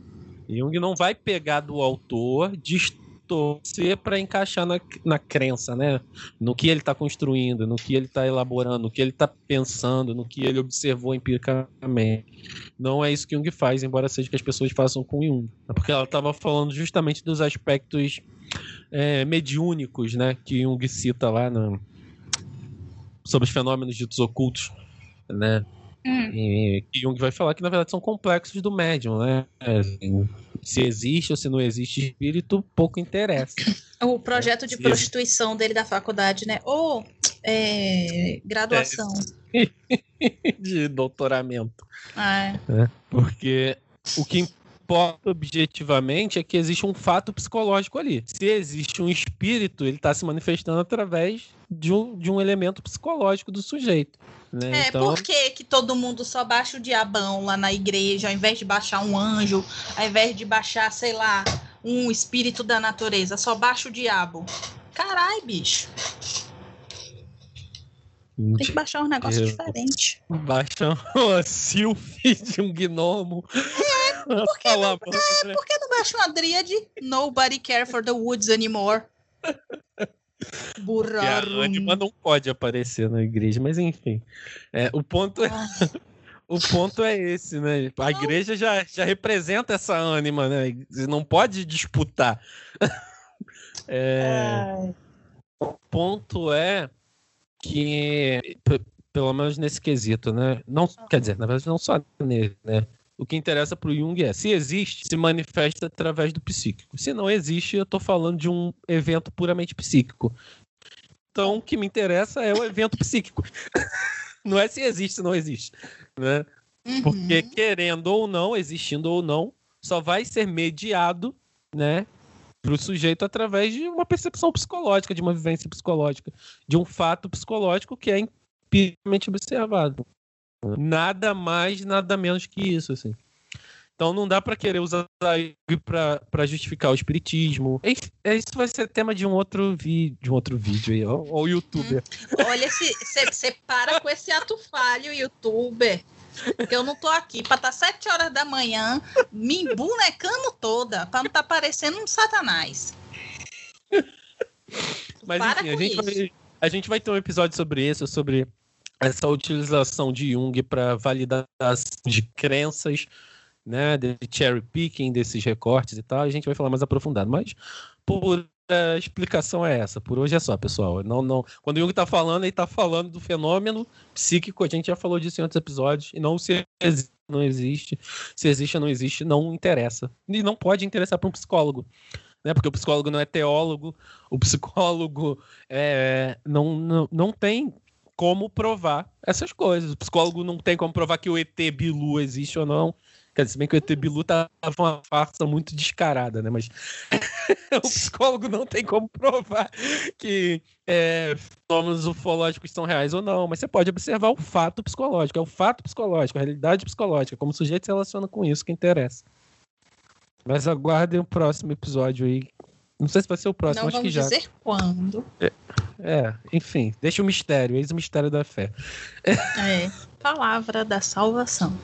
Jung não vai pegar do autor, distorcer para encaixar na, na crença, né? No que ele está construindo, no que ele está elaborando, no que ele está pensando, no que ele observou empiricamente. Não é isso que Jung faz, embora seja que as pessoas façam com Jung. É porque ela estava falando justamente dos aspectos é, mediúnicos, né? Que Jung cita lá no, sobre os fenômenos ditos ocultos, né? Hum. E, Jung vai falar que na verdade são complexos do médium, né? Se existe ou se não existe espírito, pouco interessa. O projeto de prostituição dele da faculdade, né? Ou é, graduação. É. de doutoramento. Ah, é. é. Porque o que importa objetivamente é que existe um fato psicológico ali. Se existe um espírito, ele está se manifestando através de um, de um elemento psicológico do sujeito. Né? É, então... por que, que todo mundo só baixa o diabão lá na igreja, ao invés de baixar um anjo, ao invés de baixar, sei lá, um espírito da natureza, só baixa o diabo? Carai, bicho. Tem que baixar um negócio Eu... diferente. Baixa uma selfie de um gnomo. Por que, não, é, por que não baixa uma dríade? Nobody care for the woods anymore. Burrarum. A anima não pode aparecer na igreja, mas enfim. É, o ponto é. o ponto é esse, né? A igreja já, já representa essa ânima, né? Não pode disputar. É, o ponto é que, pelo menos nesse quesito, né? Não, quer dizer, na verdade, não só nele, né? O que interessa para o Jung é se existe, se manifesta através do psíquico. Se não existe, eu estou falando de um evento puramente psíquico. Então, o que me interessa é o evento psíquico. não é se existe, se não existe, né? Uhum. Porque querendo ou não, existindo ou não, só vai ser mediado, né, para o sujeito através de uma percepção psicológica, de uma vivência psicológica, de um fato psicológico que é empiricamente observado. Nada mais, nada menos que isso, assim. Então não dá para querer usar para justificar o espiritismo. É, isso vai ser tema de um outro vídeo, de um outro vídeo aí, ó, o youtuber. Hum. Olha, você para com esse ato falho, youtuber. Porque eu não tô aqui para estar tá sete horas da manhã me embonecando toda, para não estar tá parecendo um satanás. Mas enfim, a gente, vai, a gente vai ter um episódio sobre isso, sobre essa utilização de Jung para validação de crenças, né, de cherry picking desses recortes e tal, a gente vai falar mais aprofundado, mas por a explicação é essa. Por hoje é só, pessoal. Não, não. Quando o Jung está falando, ele está falando do fenômeno psíquico. A gente já falou disso em outros episódios. E não se existe, não existe. Se existe ou não existe, não interessa. E não pode interessar para um psicólogo. Né? Porque o psicólogo não é teólogo. O psicólogo é, não, não, não tem como provar essas coisas. O psicólogo não tem como provar que o ET Bilu existe ou não. Quer dizer, se bem que o ET Bilu tava uma farsa muito descarada, né? Mas o psicólogo não tem como provar que é, fenômenos ufológicos são reais ou não, mas você pode observar o fato psicológico, é o fato psicológico, a realidade psicológica, como o sujeito se relaciona com isso que interessa. Mas aguardem o próximo episódio aí. Não sei se vai ser o próximo, Não acho que vamos já. dizer quando. É, enfim, deixa o mistério, eis o mistério da fé. É. Palavra da salvação.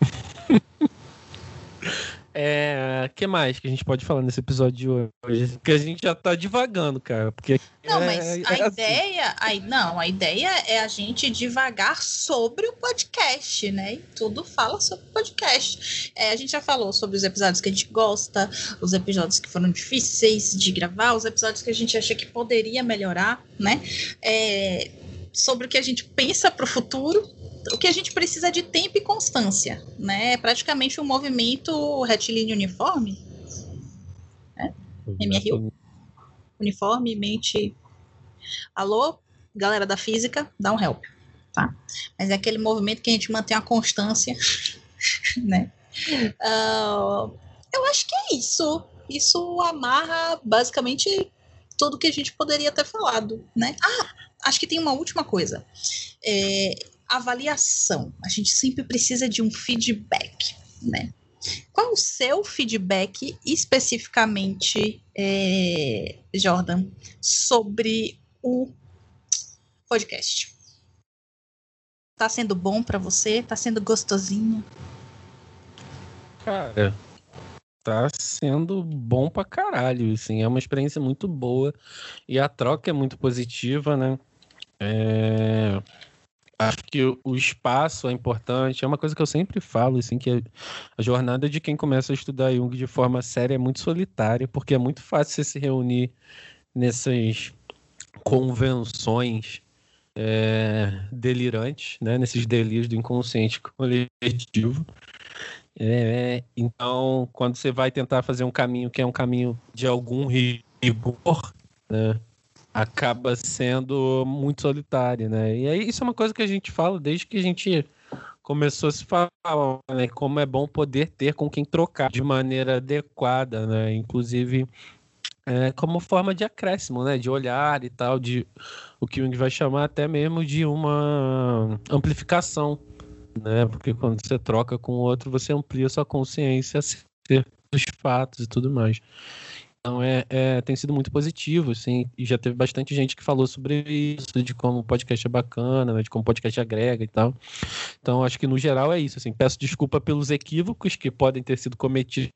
É, que mais que a gente pode falar nesse episódio de hoje? Porque a gente já tá divagando, cara. Porque Não, é- mas é a assim. ideia, a, não, a ideia é a gente devagar sobre o podcast, né? E tudo fala sobre o podcast. É, a gente já falou sobre os episódios que a gente gosta, os episódios que foram difíceis de gravar, os episódios que a gente acha que poderia melhorar, né? É, sobre o que a gente pensa para o futuro. O que a gente precisa de tempo e constância, né? É praticamente um movimento retilíneo uniforme, MRU. uniforme, mente. Alô, galera da física, dá um help, tá? Mas é aquele movimento que a gente mantém a constância, né? Ah, eu acho que é isso. Isso amarra basicamente tudo que a gente poderia ter falado, né? Ah, acho que tem uma última coisa. É, avaliação. A gente sempre precisa de um feedback, né? Qual o seu feedback especificamente, é, Jordan, sobre o podcast? Tá sendo bom pra você? Tá sendo gostosinho? Cara, tá sendo bom pra caralho, assim, é uma experiência muito boa e a troca é muito positiva, né? É, Acho que o- espaço é importante, é uma coisa que eu sempre falo, assim, que a jornada de quem começa a estudar Jung de forma séria é muito solitária, porque é muito fácil você se reunir nessas convenções é, delirantes, né? Nesses delírios do inconsciente coletivo. É, então, quando você vai tentar fazer um caminho que é um caminho de algum rigor, né, acaba sendo muito solitário, né? E aí, isso é uma coisa que a gente fala desde que a gente começou a se falar, né? Como é bom poder ter com quem trocar de maneira adequada, né? Inclusive, é, como forma de acréscimo, né? De olhar e tal, de o que vai chamar até mesmo de uma amplificação, né? Porque quando você troca com o outro, você amplia sua consciência dos fatos e tudo mais. Então é, é, tem sido muito positivo, assim, e já teve bastante gente que falou sobre isso, de como o podcast é bacana, né, de como o podcast agrega e tal. Então acho que no geral é isso, assim, peço desculpa pelos equívocos que podem ter sido cometidos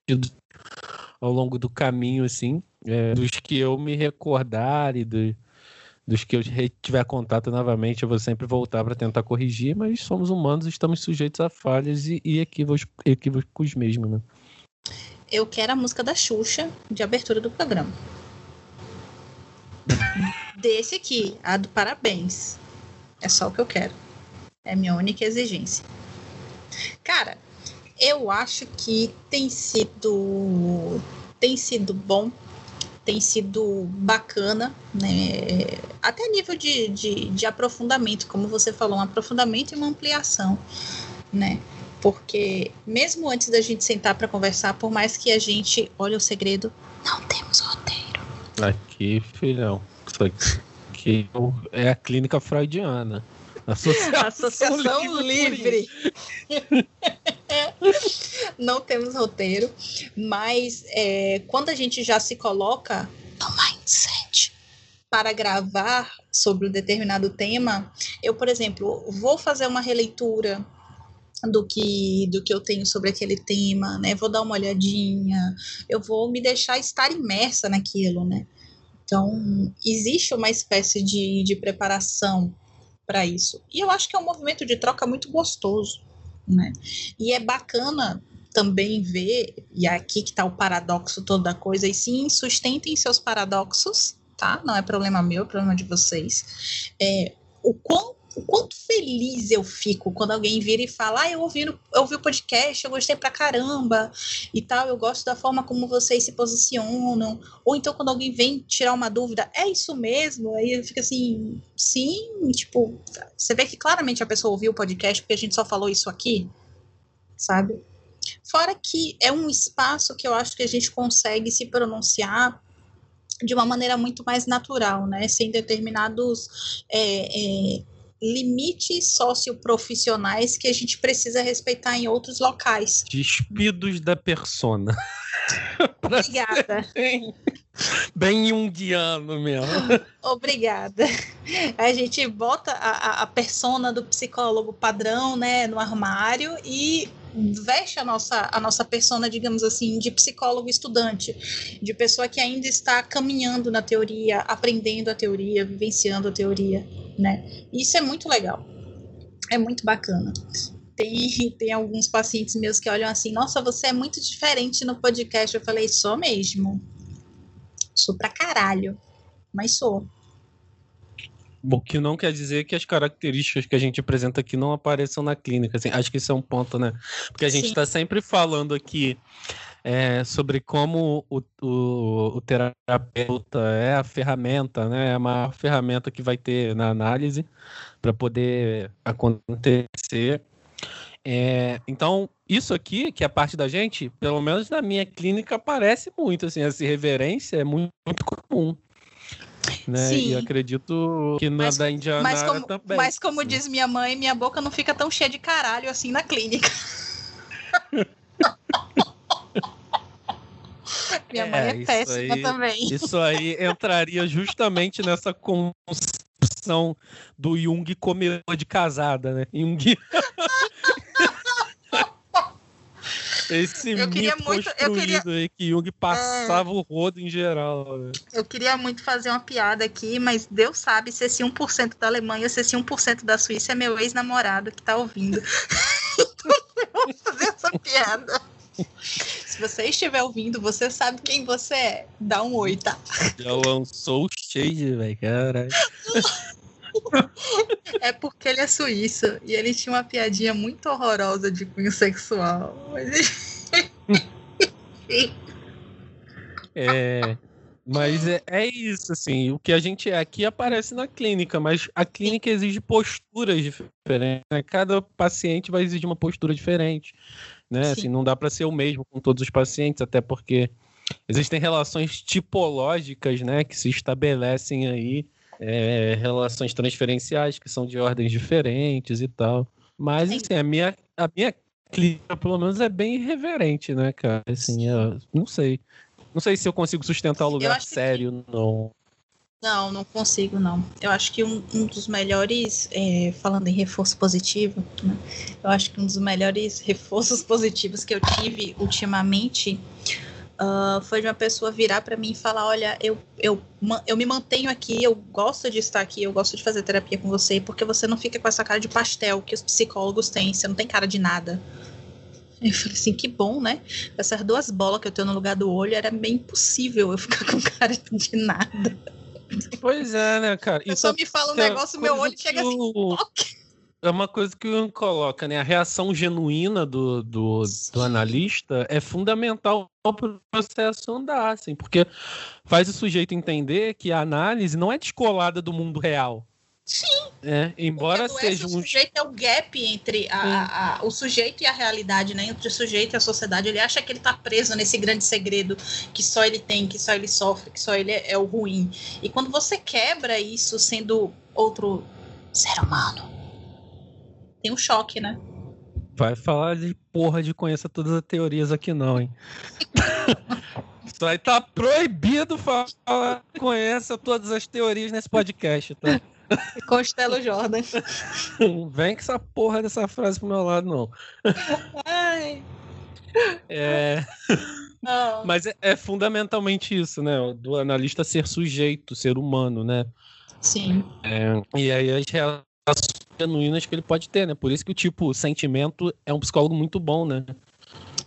ao longo do caminho, assim, é, dos que eu me recordar e do, dos que eu tiver contato novamente, eu vou sempre voltar para tentar corrigir, mas somos humanos estamos sujeitos a falhas e, e equívocos, equívocos mesmo, né? Eu quero a música da Xuxa de abertura do programa. Desse aqui, a do parabéns. É só o que eu quero. É a minha única exigência. Cara, eu acho que tem sido tem sido bom, tem sido bacana, né? Até nível de, de, de aprofundamento, como você falou, um aprofundamento e uma ampliação, né? Porque mesmo antes da gente sentar para conversar, por mais que a gente, olha o segredo, não temos roteiro. Aqui, filhão. Isso aqui é a clínica freudiana. Associação, Associação Livre. não temos roteiro, mas é, quando a gente já se coloca no mindset para gravar sobre um determinado tema, eu, por exemplo, vou fazer uma releitura do que do que eu tenho sobre aquele tema, né? Vou dar uma olhadinha, eu vou me deixar estar imersa naquilo, né? Então, existe uma espécie de, de preparação para isso. E eu acho que é um movimento de troca muito gostoso, né? E é bacana também ver, e é aqui que está o paradoxo todo da coisa, e sim, sustentem seus paradoxos, tá? Não é problema meu, é problema de vocês. É, o quão o quanto feliz eu fico quando alguém vira e fala: Ah, eu ouvi, no, eu ouvi o podcast, eu gostei pra caramba e tal, eu gosto da forma como vocês se posicionam. Ou então, quando alguém vem tirar uma dúvida, é isso mesmo? Aí fica assim: sim, tipo, você vê que claramente a pessoa ouviu o podcast porque a gente só falou isso aqui, sabe? Fora que é um espaço que eu acho que a gente consegue se pronunciar de uma maneira muito mais natural, né? Sem determinados é, é, limites socioprofissionais que a gente precisa respeitar em outros locais. Despidos da persona. Obrigada. bem, bem junguiano mesmo. Obrigada. A gente bota a, a persona do psicólogo padrão né, no armário e veste a nossa, a nossa persona, digamos assim, de psicólogo estudante, de pessoa que ainda está caminhando na teoria, aprendendo a teoria, vivenciando a teoria, né? Isso é muito legal. É muito bacana. Tem, tem alguns pacientes meus que olham assim, nossa, você é muito diferente no podcast. Eu falei, sou mesmo. Sou pra caralho. Mas sou. O que não quer dizer que as características que a gente apresenta aqui não apareçam na clínica. Assim, acho que isso é um ponto, né? Porque a gente está sempre falando aqui é, sobre como o, o, o, terapeuta é a ferramenta, né? É a maior ferramenta que vai ter na análise para poder acontecer. É, então, isso aqui, que é parte da gente, pelo menos na minha clínica, aparece muito, assim, essa reverência é muito, muito comum. Né? Sim. E acredito que na mas, da Indiana mas como, também. Mas como diz minha mãe, minha boca não fica tão cheia de caralho assim na clínica. minha mãe é, é péssima aí, também. Isso aí entraria justamente nessa concepção do Jung comedor de casada, né? Jung Esse eu queria muito, eu queria aí, que Jung passava é... o rodo em geral. Né? Eu queria muito fazer uma piada aqui, mas Deus sabe se esse 1% da Alemanha, se esse 1% da Suíça é meu ex-namorado que tá ouvindo. eu vou fazer essa piada. Se você estiver ouvindo, você sabe quem você é. Dá um oi, tá? Já lançou o shade, velho, caralho. É porque ele é suíço e ele tinha uma piadinha muito horrorosa de cunho sexual. Mas... é, mas é, é, isso, assim. O que a gente é aqui aparece na clínica, mas a clínica exige posturas diferentes. Né? Cada paciente vai exigir uma postura diferente. Né? Assim, não dá para ser o mesmo com todos os pacientes, até porque existem relações tipológicas né, que se estabelecem aí é, relações transferenciais que são de ordens diferentes e tal. Mas, assim, a minha, a minha clínica, pelo menos, é bem irreverente, né, cara? Assim, eu, não sei. Não sei se eu consigo sustentar o lugar sério, que... não. Não, não consigo, não. Eu acho que um, um dos melhores, é, falando em reforço positivo, né, eu acho que um dos melhores reforços positivos que eu tive ultimamente uh, foi de uma pessoa virar para mim e falar: Olha, eu, eu, eu me mantenho aqui, eu gosto de estar aqui, eu gosto de fazer terapia com você, porque você não fica com essa cara de pastel que os psicólogos têm, você não tem cara de nada. Eu falei assim, que bom, né? Essas duas bolas que eu tenho no lugar do olho, era bem impossível eu ficar com cara de nada. Pois é, né, cara? A pessoa me fala um negócio, meu olho chega assim, é uma coisa que o coloca, né? A reação genuína do, do, do analista é fundamental o processo andar, assim, porque faz o sujeito entender que a análise não é descolada do mundo real. Sim. É, embora seja um. O sujeito é o gap entre a, a, a, o sujeito e a realidade, né? Entre o sujeito e a sociedade. Ele acha que ele está preso nesse grande segredo que só ele tem, que só ele sofre, que só ele é, é o ruim. E quando você quebra isso sendo outro ser humano, tem um choque, né? Vai falar de porra de conhecer todas as teorias aqui não, hein? Isso aí tá proibido falar conheça todas as teorias nesse podcast, tá? Constelo Jordan. Vem com essa porra dessa frase pro meu lado, não. Ai. É. Oh. Mas é, é, fundamentalmente isso, né? Do analista ser sujeito, ser humano, né? Sim. É, e aí as relações genuínas que ele pode ter, né? Por isso que o tipo sentimento é um psicólogo muito bom, né?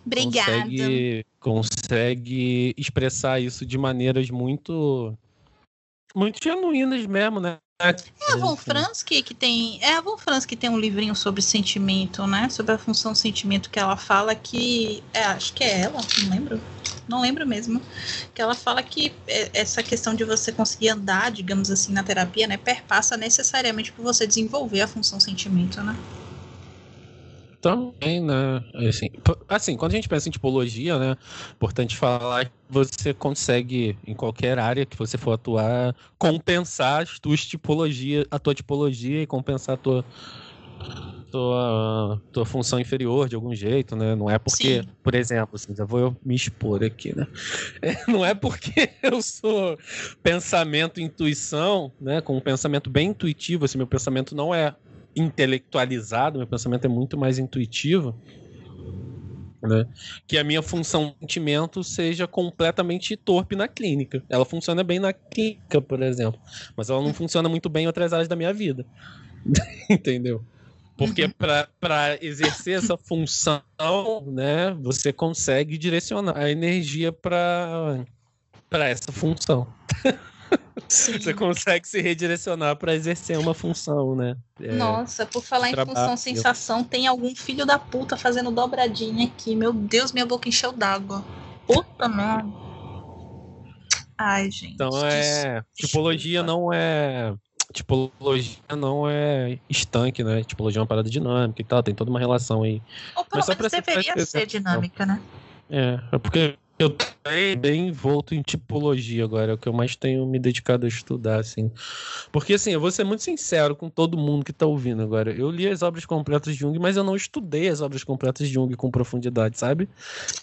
Obrigada. Consegue, consegue expressar isso de maneiras muito muito genuínas mesmo, né? É a Von Franz que, que tem. É a Von Franz que tem um livrinho sobre sentimento, né? Sobre a função sentimento que ela fala que. É, acho que é ela, não lembro. Não lembro mesmo. Que ela fala que é, essa questão de você conseguir andar, digamos assim, na terapia, né? Perpassa necessariamente por você desenvolver a função sentimento, né? Também, né? Assim, assim, quando a gente pensa em tipologia, né? Importante falar que você consegue, em qualquer área que você for atuar, compensar as tuas tipologias, a tua tipologia e compensar a tua, tua, tua função inferior de algum jeito, né? Não é porque, Sim. por exemplo, assim, já vou me expor aqui, né? não é porque eu sou pensamento intuição, né? Com um pensamento bem intuitivo, assim, meu pensamento não é intelectualizado, meu pensamento é muito mais intuitivo, né? Que a minha função de sentimento seja completamente torpe na clínica. Ela funciona bem na clínica, por exemplo, mas ela não funciona muito bem em outras áreas da minha vida. Entendeu? Porque uhum. para exercer essa função, né, você consegue direcionar a energia para essa função. Você consegue se redirecionar para exercer uma função, né? É, Nossa, por falar em função sensação, tem algum filho da puta fazendo dobradinha aqui. Meu Deus, minha boca encheu d'água. Puta merda. Ai, gente. Então é. Tipologia não é. Tipologia não é estanque, né? Tipologia é uma parada dinâmica e tal, tem toda uma relação aí. Ou pelo menos deveria ser dinâmica, né? É, é porque eu tô bem envolto em tipologia agora, é o que eu mais tenho me dedicado a estudar, assim. Porque, assim, eu vou ser muito sincero com todo mundo que tá ouvindo agora. Eu li as obras completas de Jung, mas eu não estudei as obras completas de Jung com profundidade, sabe?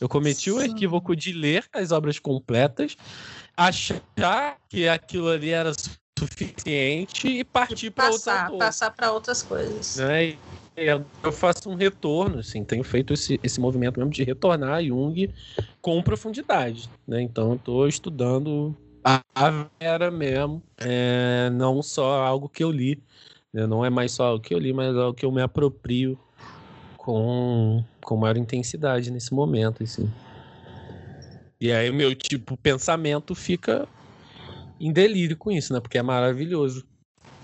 Eu cometi o equívoco de ler as obras completas, achar que aquilo ali era suficiente e partir para outra Passar para outras coisas. Né? Eu faço um retorno, assim, tenho feito esse, esse movimento mesmo de retornar a Jung com profundidade, né? Então, estou estudando a, a Vera mesmo, é, não só algo que eu li, né? não é mais só algo que eu li, mas algo que eu me aproprio com, com maior intensidade nesse momento, assim. E aí o meu tipo pensamento fica em delírio com isso, né? Porque é maravilhoso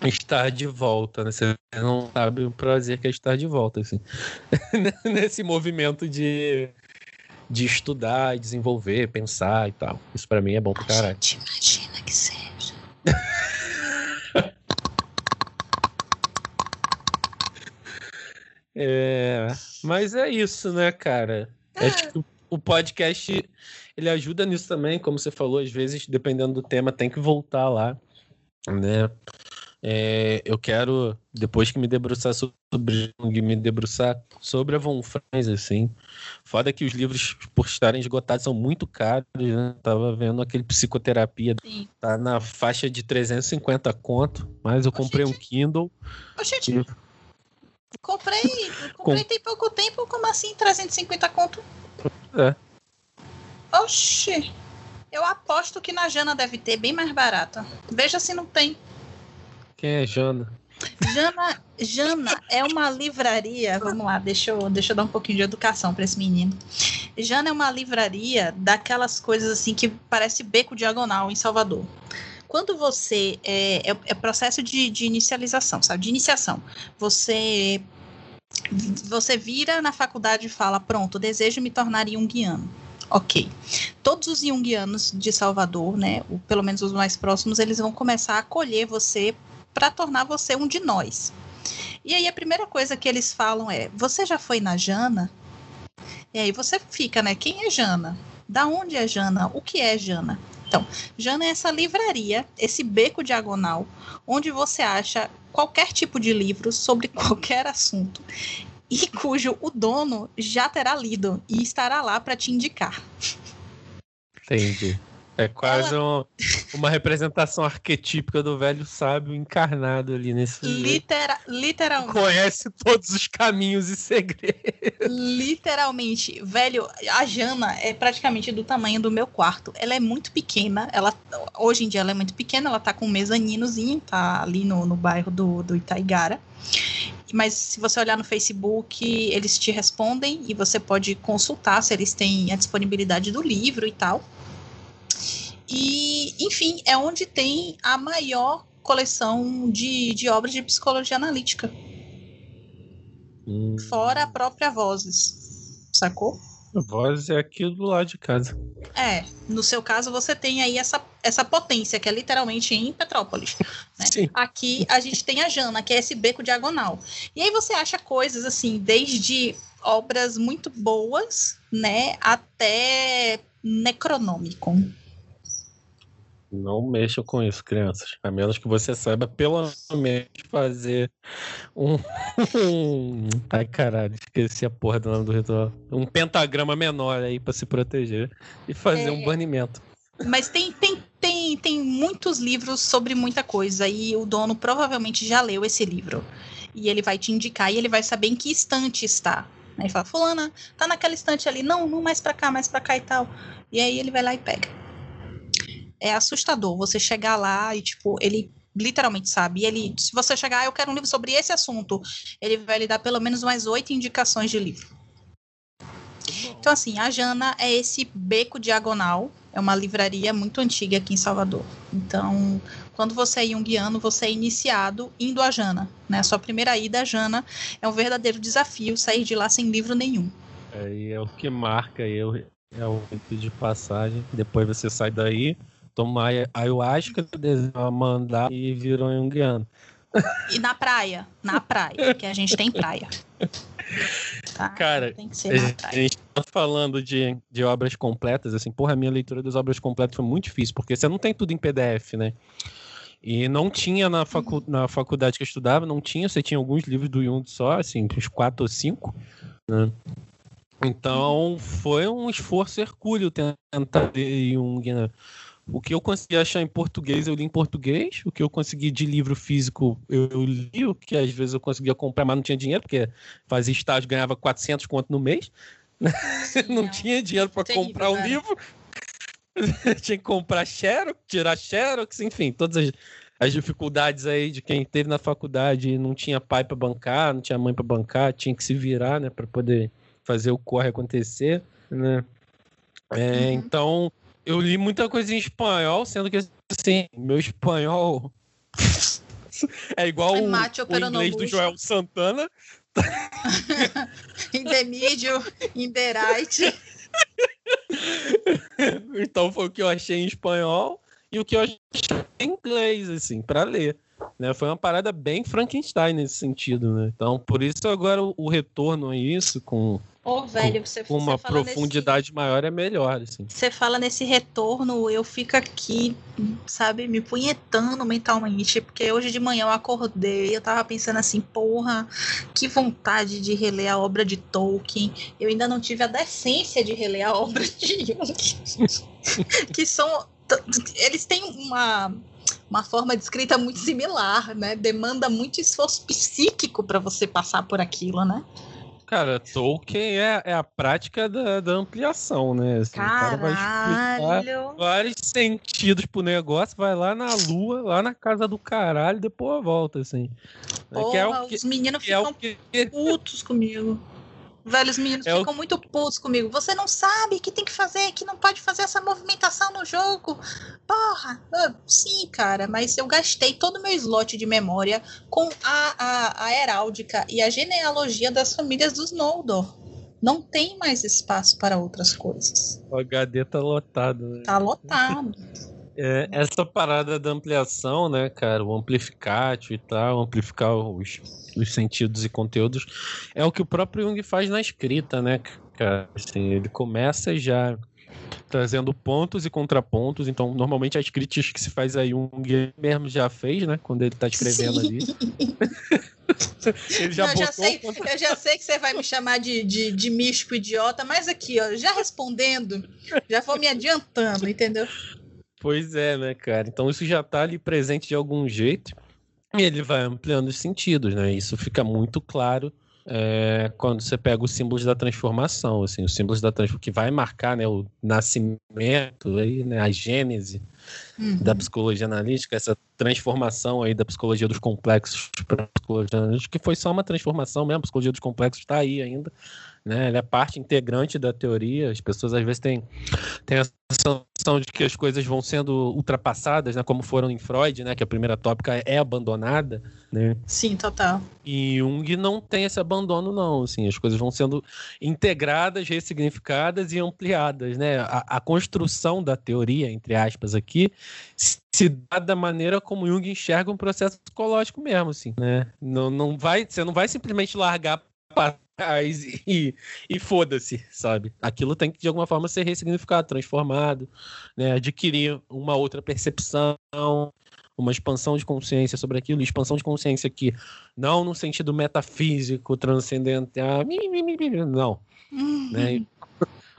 estar de volta, né? Você não sabe o prazer que é estar de volta, assim. Nesse movimento de, de estudar, desenvolver, pensar e tal. Isso para mim é bom pra caralho. Gente, imagina que seja. é, mas é isso, né, cara? Acho que o podcast ele ajuda nisso também, como você falou, às vezes, dependendo do tema, tem que voltar lá, né? É, eu quero, depois que me debruçar sobre me debruçar sobre a Von Franz, assim. Foda que os livros, por estarem esgotados, são muito caros, né? Tava vendo aquele psicoterapia, Sim. tá na faixa de 350 conto, mas eu comprei um Kindle. Oxente, e... comprei, comprei Com... tem pouco tempo, como assim 350 conto? É. Oxi, eu aposto que na Jana deve ter bem mais barata. Veja se não tem. Quem é Jana? Jana, Jana é uma livraria. Vamos lá, deixa eu, deixa eu dar um pouquinho de educação para esse menino. Jana é uma livraria daquelas coisas assim que parece beco diagonal em Salvador. Quando você. É, é, é processo de, de inicialização, sabe? De iniciação. Você. Você vira na faculdade e fala: Pronto, desejo me tornar junguiano. Ok. Todos os junguianos de Salvador, né, ou pelo menos os mais próximos, eles vão começar a acolher você para tornar você um de nós. E aí a primeira coisa que eles falam é: Você já foi na Jana? E aí você fica, né? Quem é Jana? Da onde é Jana? O que é Jana? Então, Jana é essa livraria, esse beco diagonal, onde você acha qualquer tipo de livro sobre qualquer assunto e cujo o dono já terá lido e estará lá para te indicar. Entendi. É quase Ela... um, uma representação arquetípica do velho sábio encarnado ali nesse. Litera literalmente. Conhece todos os caminhos e segredos. Literalmente. Velho, a Jana é praticamente do tamanho do meu quarto. Ela é muito pequena. Ela, hoje em dia ela é muito pequena. Ela tá com um mezaninozinho, tá ali no, no bairro do, do Itaigara. Mas se você olhar no Facebook, eles te respondem e você pode consultar se eles têm a disponibilidade do livro e tal. E, enfim, é onde tem a maior coleção de, de obras de psicologia analítica. Hum. Fora a própria Vozes. Sacou? A voz é aqui do lado de casa. É, no seu caso você tem aí essa, essa potência, que é literalmente em Petrópolis. Né? Sim. Aqui a gente tem a Jana, que é esse beco diagonal. E aí você acha coisas assim, desde obras muito boas, né, até Necronômico. Não mexam com isso, crianças. A menos que você saiba pelo menos fazer um. Ai, caralho, esqueci a porra do nome do ritual. Um pentagrama menor aí pra se proteger e fazer É. um banimento. Mas tem, tem, tem, tem muitos livros sobre muita coisa e o dono provavelmente já leu esse livro. E ele vai te indicar e ele vai saber em que estante está. Aí fala, fulana, tá naquela estante ali. Não, não mais pra cá, mais pra cá e tal. E aí ele vai lá e pega. É assustador você chegar lá e, tipo, ele literalmente sabe. E ele, se você chegar, ah, eu quero um livro sobre esse assunto, ele vai lhe dar pelo menos umas oito indicações de livro. Então, assim, a Jana é esse beco diagonal. É uma livraria muito antiga aqui em Salvador. Então, quando você é junguiano, você é iniciado indo a Jana. Né? A sua primeira ida a Jana é um verdadeiro desafio sair de lá sem livro nenhum. Aí é o que marca o- é o rito de passagem. Depois você sai daí, toma aia- ayahuasca, mandar e vira um guiano. E na praia, na praia, que a gente tem praia. Tá? Cara, tem que A ser na a gente tá falando de, de obras completas, assim, porra, a minha leitura das obras completas foi muito difícil, porque você não tem tudo em PDF, né? E não tinha na, facu na faculdade que eu estudava, não tinha, você tinha alguns livros do Jung só, assim, uns quatro ou cinco, né? Então, foi um esforço hercúleo tentar ler Jung, né? O que eu consegui achar em português, eu li em português. O que eu consegui de livro físico, eu, eu li. O que às vezes eu conseguia comprar, mas não tinha dinheiro, porque fazia estágio, ganhava 400 conto no mês. não tinha dinheiro para comprar o cara. livro. tinha que comprar xerox, tirar xerox, enfim, todas as, as dificuldades aí de quem teve na faculdade e não tinha pai para bancar, não tinha mãe para bancar, tinha que se virar, né, para poder fazer o corre acontecer, né? É, Uhum. Então, eu li muita coisa em espanhol, sendo que assim, meu espanhol é igual É o, o inglês do. Joel Santana. In the middle, in the right. Então foi o que eu achei em espanhol e o que eu achei em inglês, assim, para ler. Né? Foi uma parada bem Frankenstein nesse sentido, né? Então, por isso agora o, o retorno a isso, com, Ô, velho, você, com uma você profundidade maior, é melhor, assim. Nesse, você fala nesse retorno, eu fico aqui, sabe, me punhetando mentalmente, porque hoje de manhã eu acordei, eu tava pensando assim, porra, que vontade de reler a obra de Tolkien. Eu ainda não tive a decência de reler a obra de Jung. que são. Eles têm uma. Uma forma de escrita muito similar, né? Demanda muito esforço psíquico para você passar por aquilo, né? Cara, Tolkien é, é a prática da, da ampliação, né? Assim, o cara vai explicar Caralho! vários sentidos pro negócio, vai lá na lua, lá na casa do caralho, depois volta, assim. É que é Porra, o que, os meninos é ficam o que putos comigo. Velhos meninos É o- ficam muito putos comigo. Você não sabe que tem que fazer, que não pode fazer essa movimentação no jogo. Porra! Ah, Sim, cara, mas eu gastei todo o meu slot de memória com a, a, a heráldica e a genealogia das famílias dos Noldor. Não tem mais espaço para outras coisas. o HD tá lotado, né? Tá lotado. É, essa parada da ampliação, né, cara, o amplificatio e tal, amplificar os, os sentidos e conteúdos, é o que o próprio Jung faz na escrita, né, cara? Assim, ele começa já trazendo pontos e contrapontos, então normalmente as críticas que se faz aí, Jung mesmo já fez, né, quando ele tá escrevendo Sim. ali. ele já Não, botou já sei, contra- eu já sei que você vai me chamar de, de, de místico idiota, mas aqui, ó, já respondendo, já vou me adiantando, entendeu? Pois é, né, cara? Então isso já tá ali presente de algum jeito e ele vai ampliando os sentidos, né? Isso fica muito claro é, quando você pega os símbolos da transformação, assim, os símbolos da transformação que vai marcar, né, o nascimento, aí, né, a gênese Uhum. da psicologia analítica, essa transformação aí da psicologia dos complexos para a psicologia analítica, que foi só uma transformação mesmo, a psicologia dos complexos está aí ainda, né? Ela é parte integrante da teoria, as pessoas às vezes têm, têm essa construção de que as coisas vão sendo ultrapassadas, né? Como foram em Freud, né? Que a primeira tópica é abandonada, né? Sim, total. E Jung não tem esse abandono, não. Assim, as coisas vão sendo integradas, ressignificadas e ampliadas, né? A, a construção da teoria, entre aspas, aqui, se dá da maneira como Jung enxerga um processo psicológico mesmo, assim, né? Não, não vai, você não vai simplesmente largar e, e foda-se, sabe? Aquilo tem que de alguma forma ser ressignificado, transformado, né? adquirir uma outra percepção, uma expansão de consciência sobre aquilo, expansão de consciência aqui, não no sentido metafísico, transcendental, não. Uhum. Né?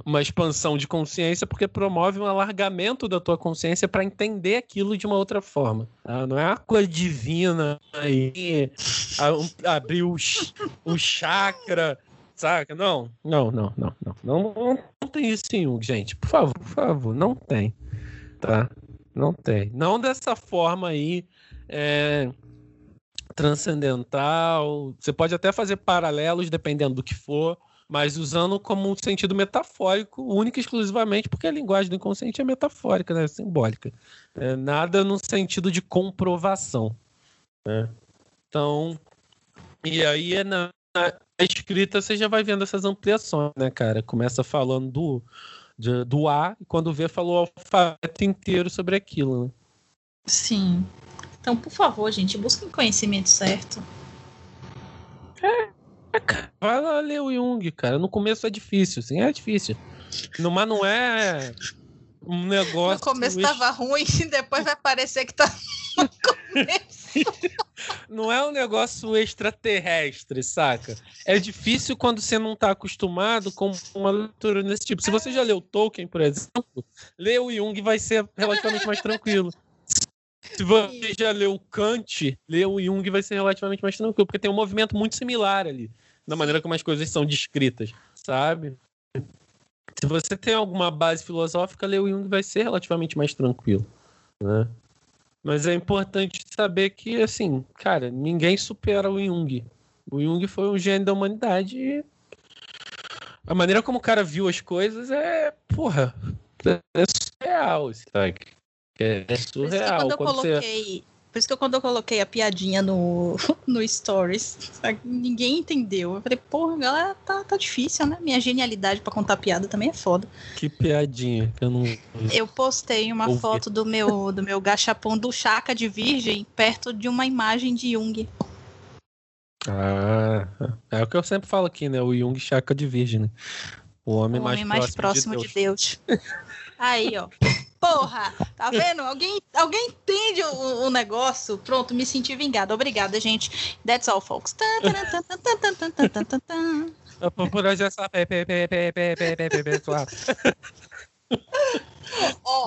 Uma expansão de consciência porque promove um alargamento da tua consciência para entender aquilo de uma outra forma. Tá? Não é uma coisa divina aí, abrir o, o chakra, saca? Não, não, não, não, não. Não, não, tem isso em gente. Por favor, por favor, não tem. Tá? Não tem. Não dessa forma aí. É, transcendental. Você pode até fazer paralelos dependendo do que for, mas usando como um sentido metafórico, único e exclusivamente porque a linguagem do inconsciente é metafórica, né? simbólica. É, nada no sentido de comprovação. Né? Então, e aí é na, na, escrita você já vai vendo essas ampliações, né, cara? Começa falando do, de, do A e quando vê falou o alfabeto inteiro sobre aquilo. Né? Sim. Então, por favor, gente, busquem conhecimento certo. É, Vai lá ler o Jung, cara. No começo é difícil, sim, é difícil. No, mas não é um negócio. No começo tava ruim, depois vai parecer que tá no começo. Não é um negócio extraterrestre, saca? É difícil quando você não tá acostumado com uma leitura desse tipo. Se você já leu Tolkien, por exemplo, ler o Jung vai ser relativamente mais tranquilo. Se você já leu Kant, ler o Jung vai ser relativamente mais tranquilo, porque tem um movimento muito similar ali na maneira como as coisas são descritas, sabe? Se você tem alguma base filosófica, ler o Jung vai ser relativamente mais tranquilo, né? Mas é importante saber que, assim, cara, ninguém supera o Jung. O Jung foi um gênio da humanidade e a maneira como o cara viu as coisas é, porra, é surreal, sabe? É, é surreal. Quando eu quando coloquei, você... Por isso que eu, quando eu coloquei a piadinha no, no Stories, ninguém entendeu. Eu falei, porra, galera, tá, tá difícil, né? Minha genialidade para contar piada também é foda. Que piadinha que eu não. Eu postei uma ouvi. foto do meu, do meu gachapão do Chaka de Virgem perto de uma imagem de Jung. Ah, é o que eu sempre falo aqui, né? O Jung Chaka de Virgem, né? O homem, o mais, homem mais próximo, próximo de Deus. De Deus. Aí, ó. Porra, tá vendo? Alguém, alguém entende o, o, negócio? Pronto, me senti vingada. Obrigada, gente. That's all, folks. Por hoje é só.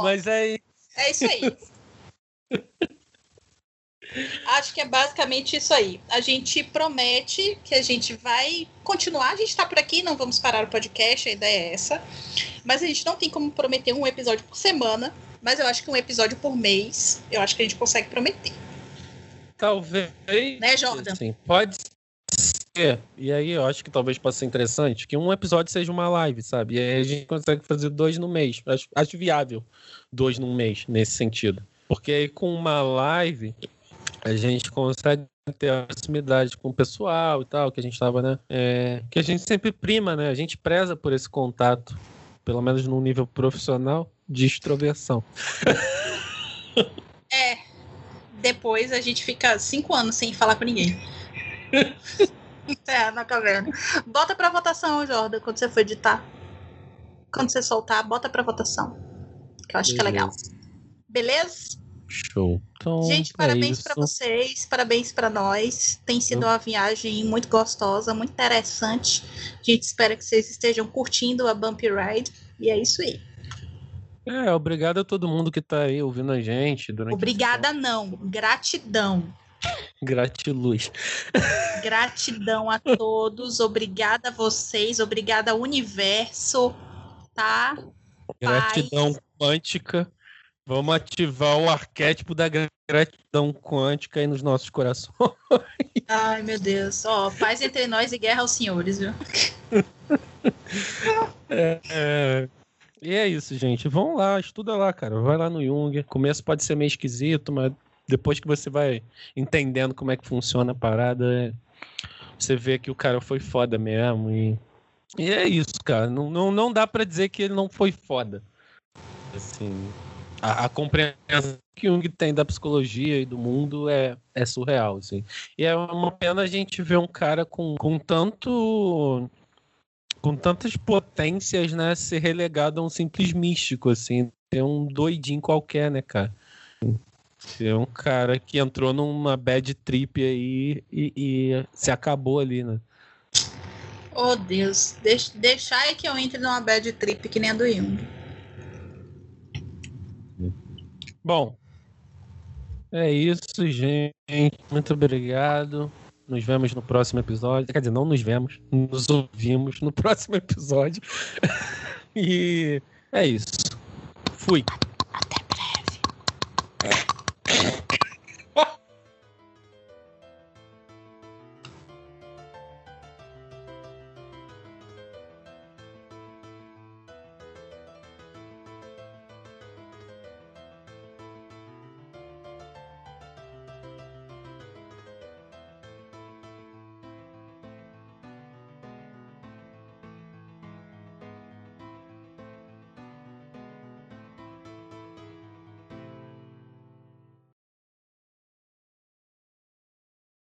Mas é É isso aí. Acho que é basicamente isso aí. A gente promete que a gente vai continuar. A gente está por aqui, não vamos parar o podcast, a ideia é essa. Mas a gente não tem como prometer um episódio por semana. Mas eu acho que um episódio por mês, eu acho que a gente consegue prometer. Talvez. Né, Jordan? Sim, pode ser. E aí eu acho que talvez possa ser interessante que um episódio seja uma live, sabe? E aí a gente consegue fazer dois no mês. Acho, acho viável dois no mês, nesse sentido. Porque aí com uma live a gente consegue ter a proximidade com o pessoal e tal, que a gente estava, né? É, que a gente sempre prima, né? A gente preza por esse contato, pelo menos no nível profissional, de extroversão. É. Depois a gente fica cinco anos sem falar com ninguém. é, na caverna. Bota pra votação, Jordan, quando você for editar. Quando você soltar, bota pra votação. Que eu acho Beleza. que é legal. Beleza? Show. Então, Gente, parabéns é para vocês, parabéns para nós. Tem sido uma viagem muito gostosa, muito interessante. A gente espera que vocês estejam curtindo a Bumpy Ride. E é isso aí. É, obrigado a todo mundo que está aí ouvindo a gente. Durante Obrigada, não. Gratidão. Gratiluz. Gratidão a todos. Obrigada a vocês. Obrigada ao universo. Tá? Gratidão Paz. quântica. Vamos ativar o arquétipo da gratidão quântica aí nos nossos corações. Ai, meu Deus. Ó, paz entre nós e guerra aos senhores, viu? É, é, E é isso, gente. Vão lá, estuda lá, cara. Vai lá no Jung. Começo pode ser meio esquisito, mas depois que você vai entendendo como é que funciona a parada, você vê que o cara foi foda mesmo. E, e é isso, cara. Não, não, não dá para dizer que ele não foi foda. Assim, a, a, compreensão que Jung tem da psicologia e do mundo é, é surreal, assim. E é uma pena a gente ver um cara com, com tanto com tantas potências, né, ser relegado a um simples místico, assim, é um doidinho qualquer, né, cara? É um cara que entrou numa bad trip aí e, e se acabou ali, né? Oh, Deus. Deixa, deixar aí que eu entre numa bad trip que nem a do Jung. Bom, é isso, gente. Muito obrigado. Nos vemos no próximo episódio. Quer dizer, não nos vemos, nos ouvimos no próximo episódio. e é isso. Fui.